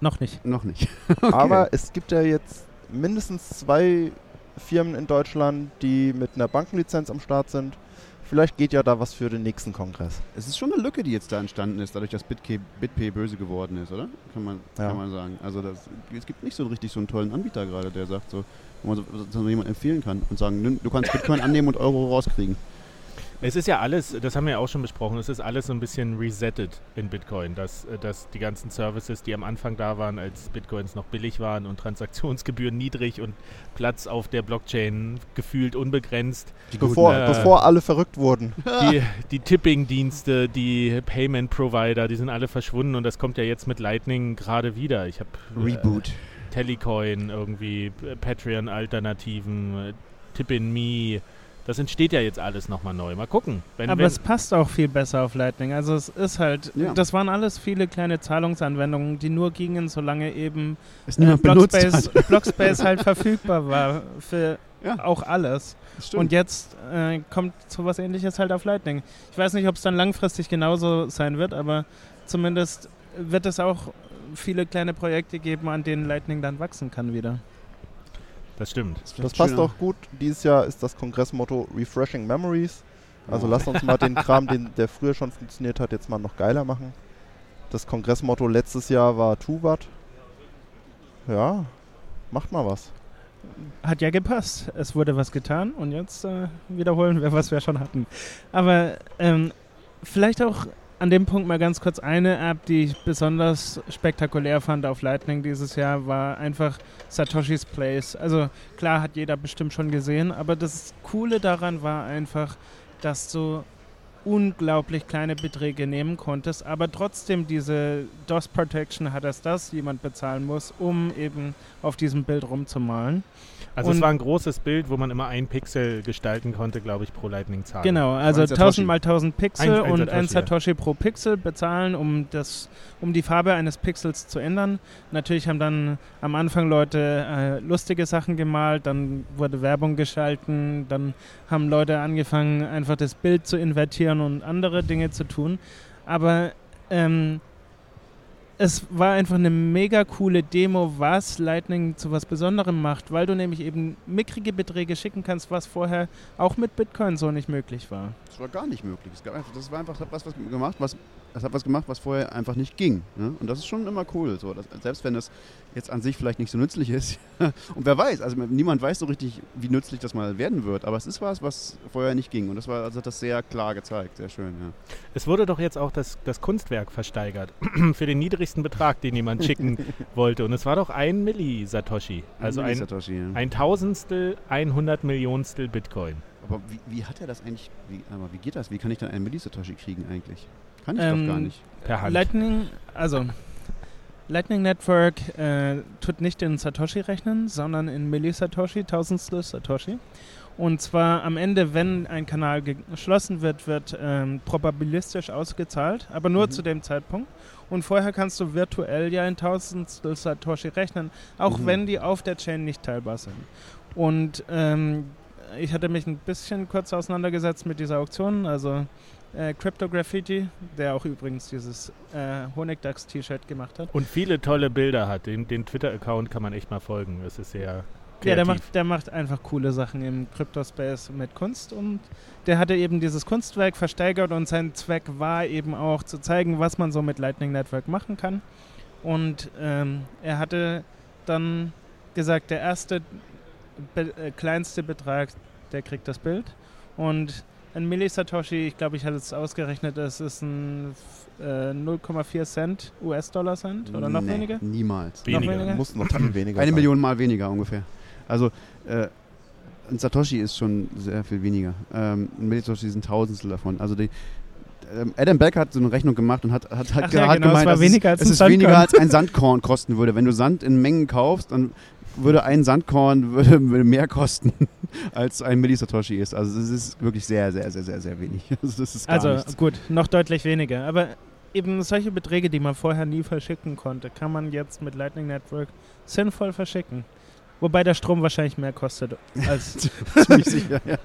Noch nicht. Noch nicht. okay. Aber es gibt ja jetzt mindestens zwei Firmen in Deutschland, die mit einer Bankenlizenz am Start sind. Vielleicht geht ja da was für den nächsten Kongress. Es ist schon eine Lücke, die jetzt da entstanden ist, dadurch, dass BitPay, BitPay böse geworden ist, oder? Kann man, ja. kann man sagen. Also das, es gibt nicht so richtig so einen tollen Anbieter gerade, der sagt so, wo man so, so jemand empfehlen kann und sagen, du kannst Bitcoin annehmen und Euro rauskriegen. Es ist ja alles, das haben wir ja auch schon besprochen, es ist alles so ein bisschen resettet in Bitcoin, dass, äh, dass die ganzen Services, die am Anfang da waren, als Bitcoins noch billig waren und Transaktionsgebühren niedrig und Platz auf der Blockchain gefühlt unbegrenzt. Bevor, äh, bevor alle verrückt wurden. Die, die Tipping-Dienste, die Payment-Provider, die sind alle verschwunden und das kommt ja jetzt mit Lightning gerade wieder. Ich habe Reboot. Äh, Telecoin irgendwie, Patreon-Alternativen, Tip-in-Me, Das entsteht ja jetzt alles nochmal neu. Mal gucken. Wenn, Aber wenn es passt auch viel besser auf Lightning. Also es ist halt, ja. das waren alles viele kleine Zahlungsanwendungen, die nur gingen, solange eben äh, Blockspace, Blockspace halt verfügbar war für ja. auch alles. Und jetzt äh, kommt sowas ähnliches halt auf Lightning. Ich weiß nicht, ob es dann langfristig genauso sein wird, aber zumindest wird es auch viele kleine Projekte geben, an denen Lightning dann wachsen kann wieder. Das stimmt. Das, das passt auch gut. Dieses Jahr ist das Kongressmotto Refreshing Memories. Also oh. lasst uns mal den Kram, den, der früher schon funktioniert hat, jetzt mal noch geiler machen. Das Kongressmotto letztes Jahr war 2 Watt. Ja, macht mal was. Hat ja gepasst. Es wurde was getan und jetzt äh, wiederholen wir, was wir schon hatten. Aber ähm, vielleicht auch an dem Punkt mal ganz kurz eine App, die ich besonders spektakulär fand auf Lightning dieses Jahr, war einfach Satoshi's Place. Also klar hat jeder bestimmt schon gesehen, aber das Coole daran war einfach, dass du unglaublich kleine Beträge nehmen konntest, aber trotzdem diese DOS Protection hat es das jemand bezahlen muss, um eben auf diesem Bild rumzumalen. Also und es war ein großes Bild, wo man immer ein Pixel gestalten konnte, glaube ich, pro Lightning-Zahl. Genau, also 1000 mal 1000 Pixel ein, ein und Satoshi, ein Satoshi pro Pixel bezahlen, um, das, um die Farbe eines Pixels zu ändern. Natürlich haben dann am Anfang Leute äh, lustige Sachen gemalt, dann wurde Werbung geschalten, dann haben Leute angefangen, einfach das Bild zu invertieren und andere Dinge zu tun. Aber ähm, es war einfach eine mega coole Demo, was Lightning zu was Besonderem macht, weil du nämlich eben mickrige Beträge schicken kannst, was vorher auch mit Bitcoin so nicht möglich war. Das war gar nicht möglich. das war einfach was, was gemacht, was das hat was gemacht, was vorher einfach nicht ging. Ne? Und das ist schon immer cool. So, dass, selbst wenn das jetzt an sich vielleicht nicht so nützlich ist. und wer weiß, also niemand weiß so richtig, wie nützlich das mal werden wird. Aber es ist was, was vorher nicht ging. Und das war also das sehr klar gezeigt. Sehr schön, ja. Es wurde doch jetzt auch das, das Kunstwerk versteigert. für den niedrigsten Betrag, den jemand schicken wollte. Und es war doch ein Milli-Satoshi. Also ein, Milli ja. ein Tausendstel, ein hundert Millionstel Bitcoin. Aber wie, wie, hat er das eigentlich, wie, aber wie geht das? Wie kann ich dann einen Milli-Satoshi kriegen eigentlich? Kann ich ähm, doch gar ähm, nicht. Per Hand. Lightning, also Lightning Network äh, tut nicht in Satoshi rechnen, sondern in Millisatoshi, Tausendstel Satoshi. Und zwar am Ende, wenn ein Kanal geschlossen wird, wird ähm, probabilistisch ausgezahlt, aber nur mhm. zu dem Zeitpunkt. Und vorher kannst du virtuell ja in Tausendstel Satoshi rechnen, auch mhm. wenn die auf der Chain nicht teilbar sind. Und ähm, ich hatte mich ein bisschen kurz auseinandergesetzt mit dieser Auktion. Also äh, Crypto Graffiti, der auch übrigens dieses äh, Honigdachs-T-Shirt gemacht hat. Und viele tolle Bilder hat. Den, den Twitter-Account kann man echt mal folgen. Das ist sehr. Kreativ. Ja, der macht, der macht einfach coole Sachen im Crypto-Space mit Kunst und der hatte eben dieses Kunstwerk versteigert und sein Zweck war eben auch zu zeigen, was man so mit Lightning Network machen kann. Und ähm, er hatte dann gesagt, der erste be äh, kleinste Betrag, der kriegt das Bild. Und ein Millisatoshi, ich glaube, ich hatte es ausgerechnet, das ist ein äh, 0,4 Cent US-Dollar Cent oder noch nee, weniger? Niemals. Weniger. Noch weniger? Muss noch weniger Eine sein. Million mal weniger ungefähr. Also äh, ein Satoshi ist schon sehr viel weniger. Ähm, ein Millisatoshi sind Tausendstel davon. Also die, Adam Beck hat so eine Rechnung gemacht und hat, hat, hat, ja, genau, gemeint, es, weniger als, es ist weniger als ein Sandkorn kosten würde. Wenn du Sand in Mengen kaufst, dann würde ein Sandkorn würde mehr kosten als ein Millisatoshi ist. Also es ist wirklich sehr, sehr, sehr, sehr, sehr wenig. Also, also gut, noch deutlich weniger. Aber eben solche Beträge, die man vorher nie verschicken konnte, kann man jetzt mit Lightning Network sinnvoll verschicken. Wobei der Strom wahrscheinlich mehr kostet als. Ziemlich sicher, ja.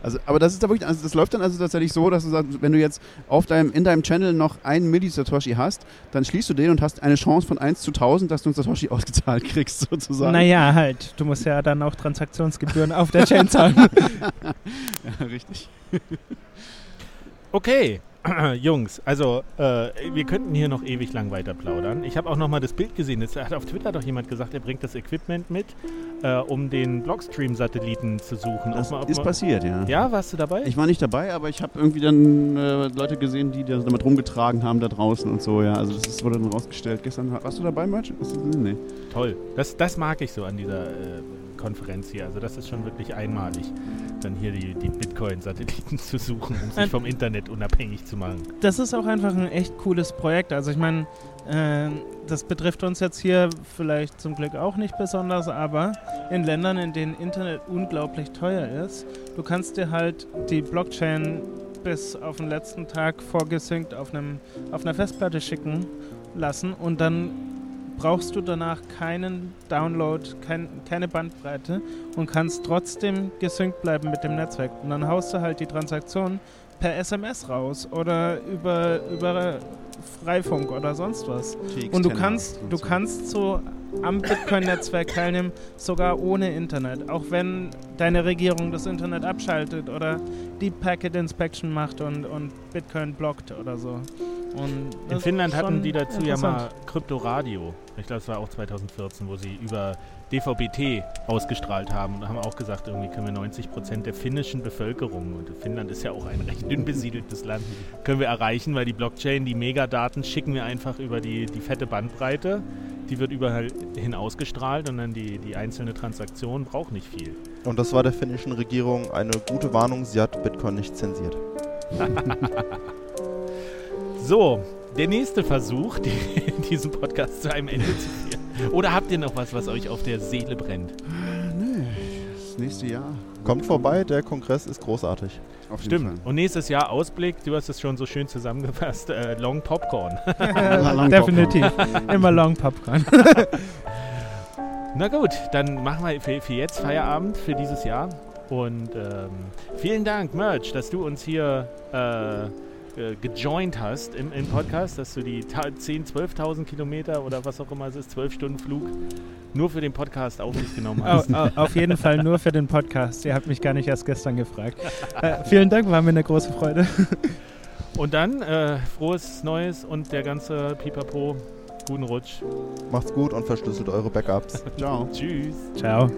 Also, aber das ist da wirklich, also das läuft dann also tatsächlich so, dass du sagst, wenn du jetzt auf deinem, in deinem Channel noch einen Milli-Satoshi hast, dann schließt du den und hast eine Chance von 1 zu 1000, dass du einen Satoshi ausgezahlt kriegst, sozusagen. Naja, halt. Du musst ja dann auch Transaktionsgebühren auf der Chain zahlen. ja, richtig. Okay, Jungs, also äh, wir könnten hier noch ewig lang weiter plaudern. Ich habe auch noch mal das Bild gesehen. Es hat auf Twitter doch jemand gesagt, er bringt das Equipment mit, äh, um den Blockstream-Satelliten zu suchen. Das ob, ob ist passiert, ja. Ja, warst du dabei? Ich war nicht dabei, aber ich habe irgendwie dann äh, Leute gesehen, die das damit rumgetragen haben da draußen und so. Ja, also das ist, wurde dann rausgestellt. Gestern warst du dabei, Match? Nee. Toll. Das, das mag ich so an dieser äh, Konferenz hier. Also das ist schon wirklich einmalig, dann hier die, die Bitcoin-Satelliten zu suchen, um sich vom Internet unabhängig zu machen. Das ist auch einfach ein echt cooles Projekt. Also ich meine, Äh, das betrifft uns jetzt hier vielleicht zum Glück auch nicht besonders, aber in Ländern, in denen Internet unglaublich teuer ist, du kannst dir halt die Blockchain bis auf den letzten Tag vorgesynkt auf, einem, auf einer Festplatte schicken lassen und dann brauchst du danach keinen Download, kein, keine Bandbreite und kannst trotzdem gesynkt bleiben mit dem Netzwerk. Und dann haust du halt die Transaktion per SMS raus oder über, über Freifunk oder sonst was. Und du kannst, du kannst so am Bitcoin-Netzwerk teilnehmen, sogar ohne Internet. Auch wenn deine Regierung das Internet abschaltet oder Deep Packet Inspection macht und, und Bitcoin blockt oder so. Und In Finnland hatten die dazu ja mal Kryptoradio. Ich glaube, es war auch 2014, wo sie über DVB-T ausgestrahlt haben und haben auch gesagt, irgendwie können wir 90 Prozent der finnischen Bevölkerung, und Finnland ist ja auch ein recht dünn besiedeltes Land, können wir erreichen, weil die Blockchain, die Megadaten schicken wir einfach über die, die fette Bandbreite. Die wird überall hin ausgestrahlt und dann die, die einzelne Transaktion braucht nicht viel. Und das war der finnischen Regierung eine gute Warnung, sie hat Bitcoin nicht zensiert. so, der nächste Versuch, die, diesen Podcast zu einem Ende zu führen. Oder habt ihr noch was, was euch auf der Seele brennt? Nö, das nächste Jahr. Kommt vorbei, der Kongress ist großartig. Stimmt. Und nächstes Jahr Ausblick, du hast es schon so schön zusammengefasst, äh, Long Popcorn. long Definitiv. Immer Long Popcorn. Na gut, dann machen wir für, für, jetzt Feierabend für dieses Jahr. Und ähm, vielen Dank, Merch, dass du uns hier äh, äh, gejoint hast im, im, Podcast, dass du die 10.000, 12.000 Kilometer oder was auch immer es ist, 12 Stunden Flug nur für den Podcast auf dich genommen hast. Oh, oh, auf jeden Fall nur für den Podcast. Ihr habt mich gar nicht erst gestern gefragt. Äh, vielen Dank, war mir eine große Freude. Und dann äh, frohes Neues und der ganze Pipapo. Guten Rutsch. Macht's gut und verschlüsselt eure Backups. Ciao. Tschüss. Ciao.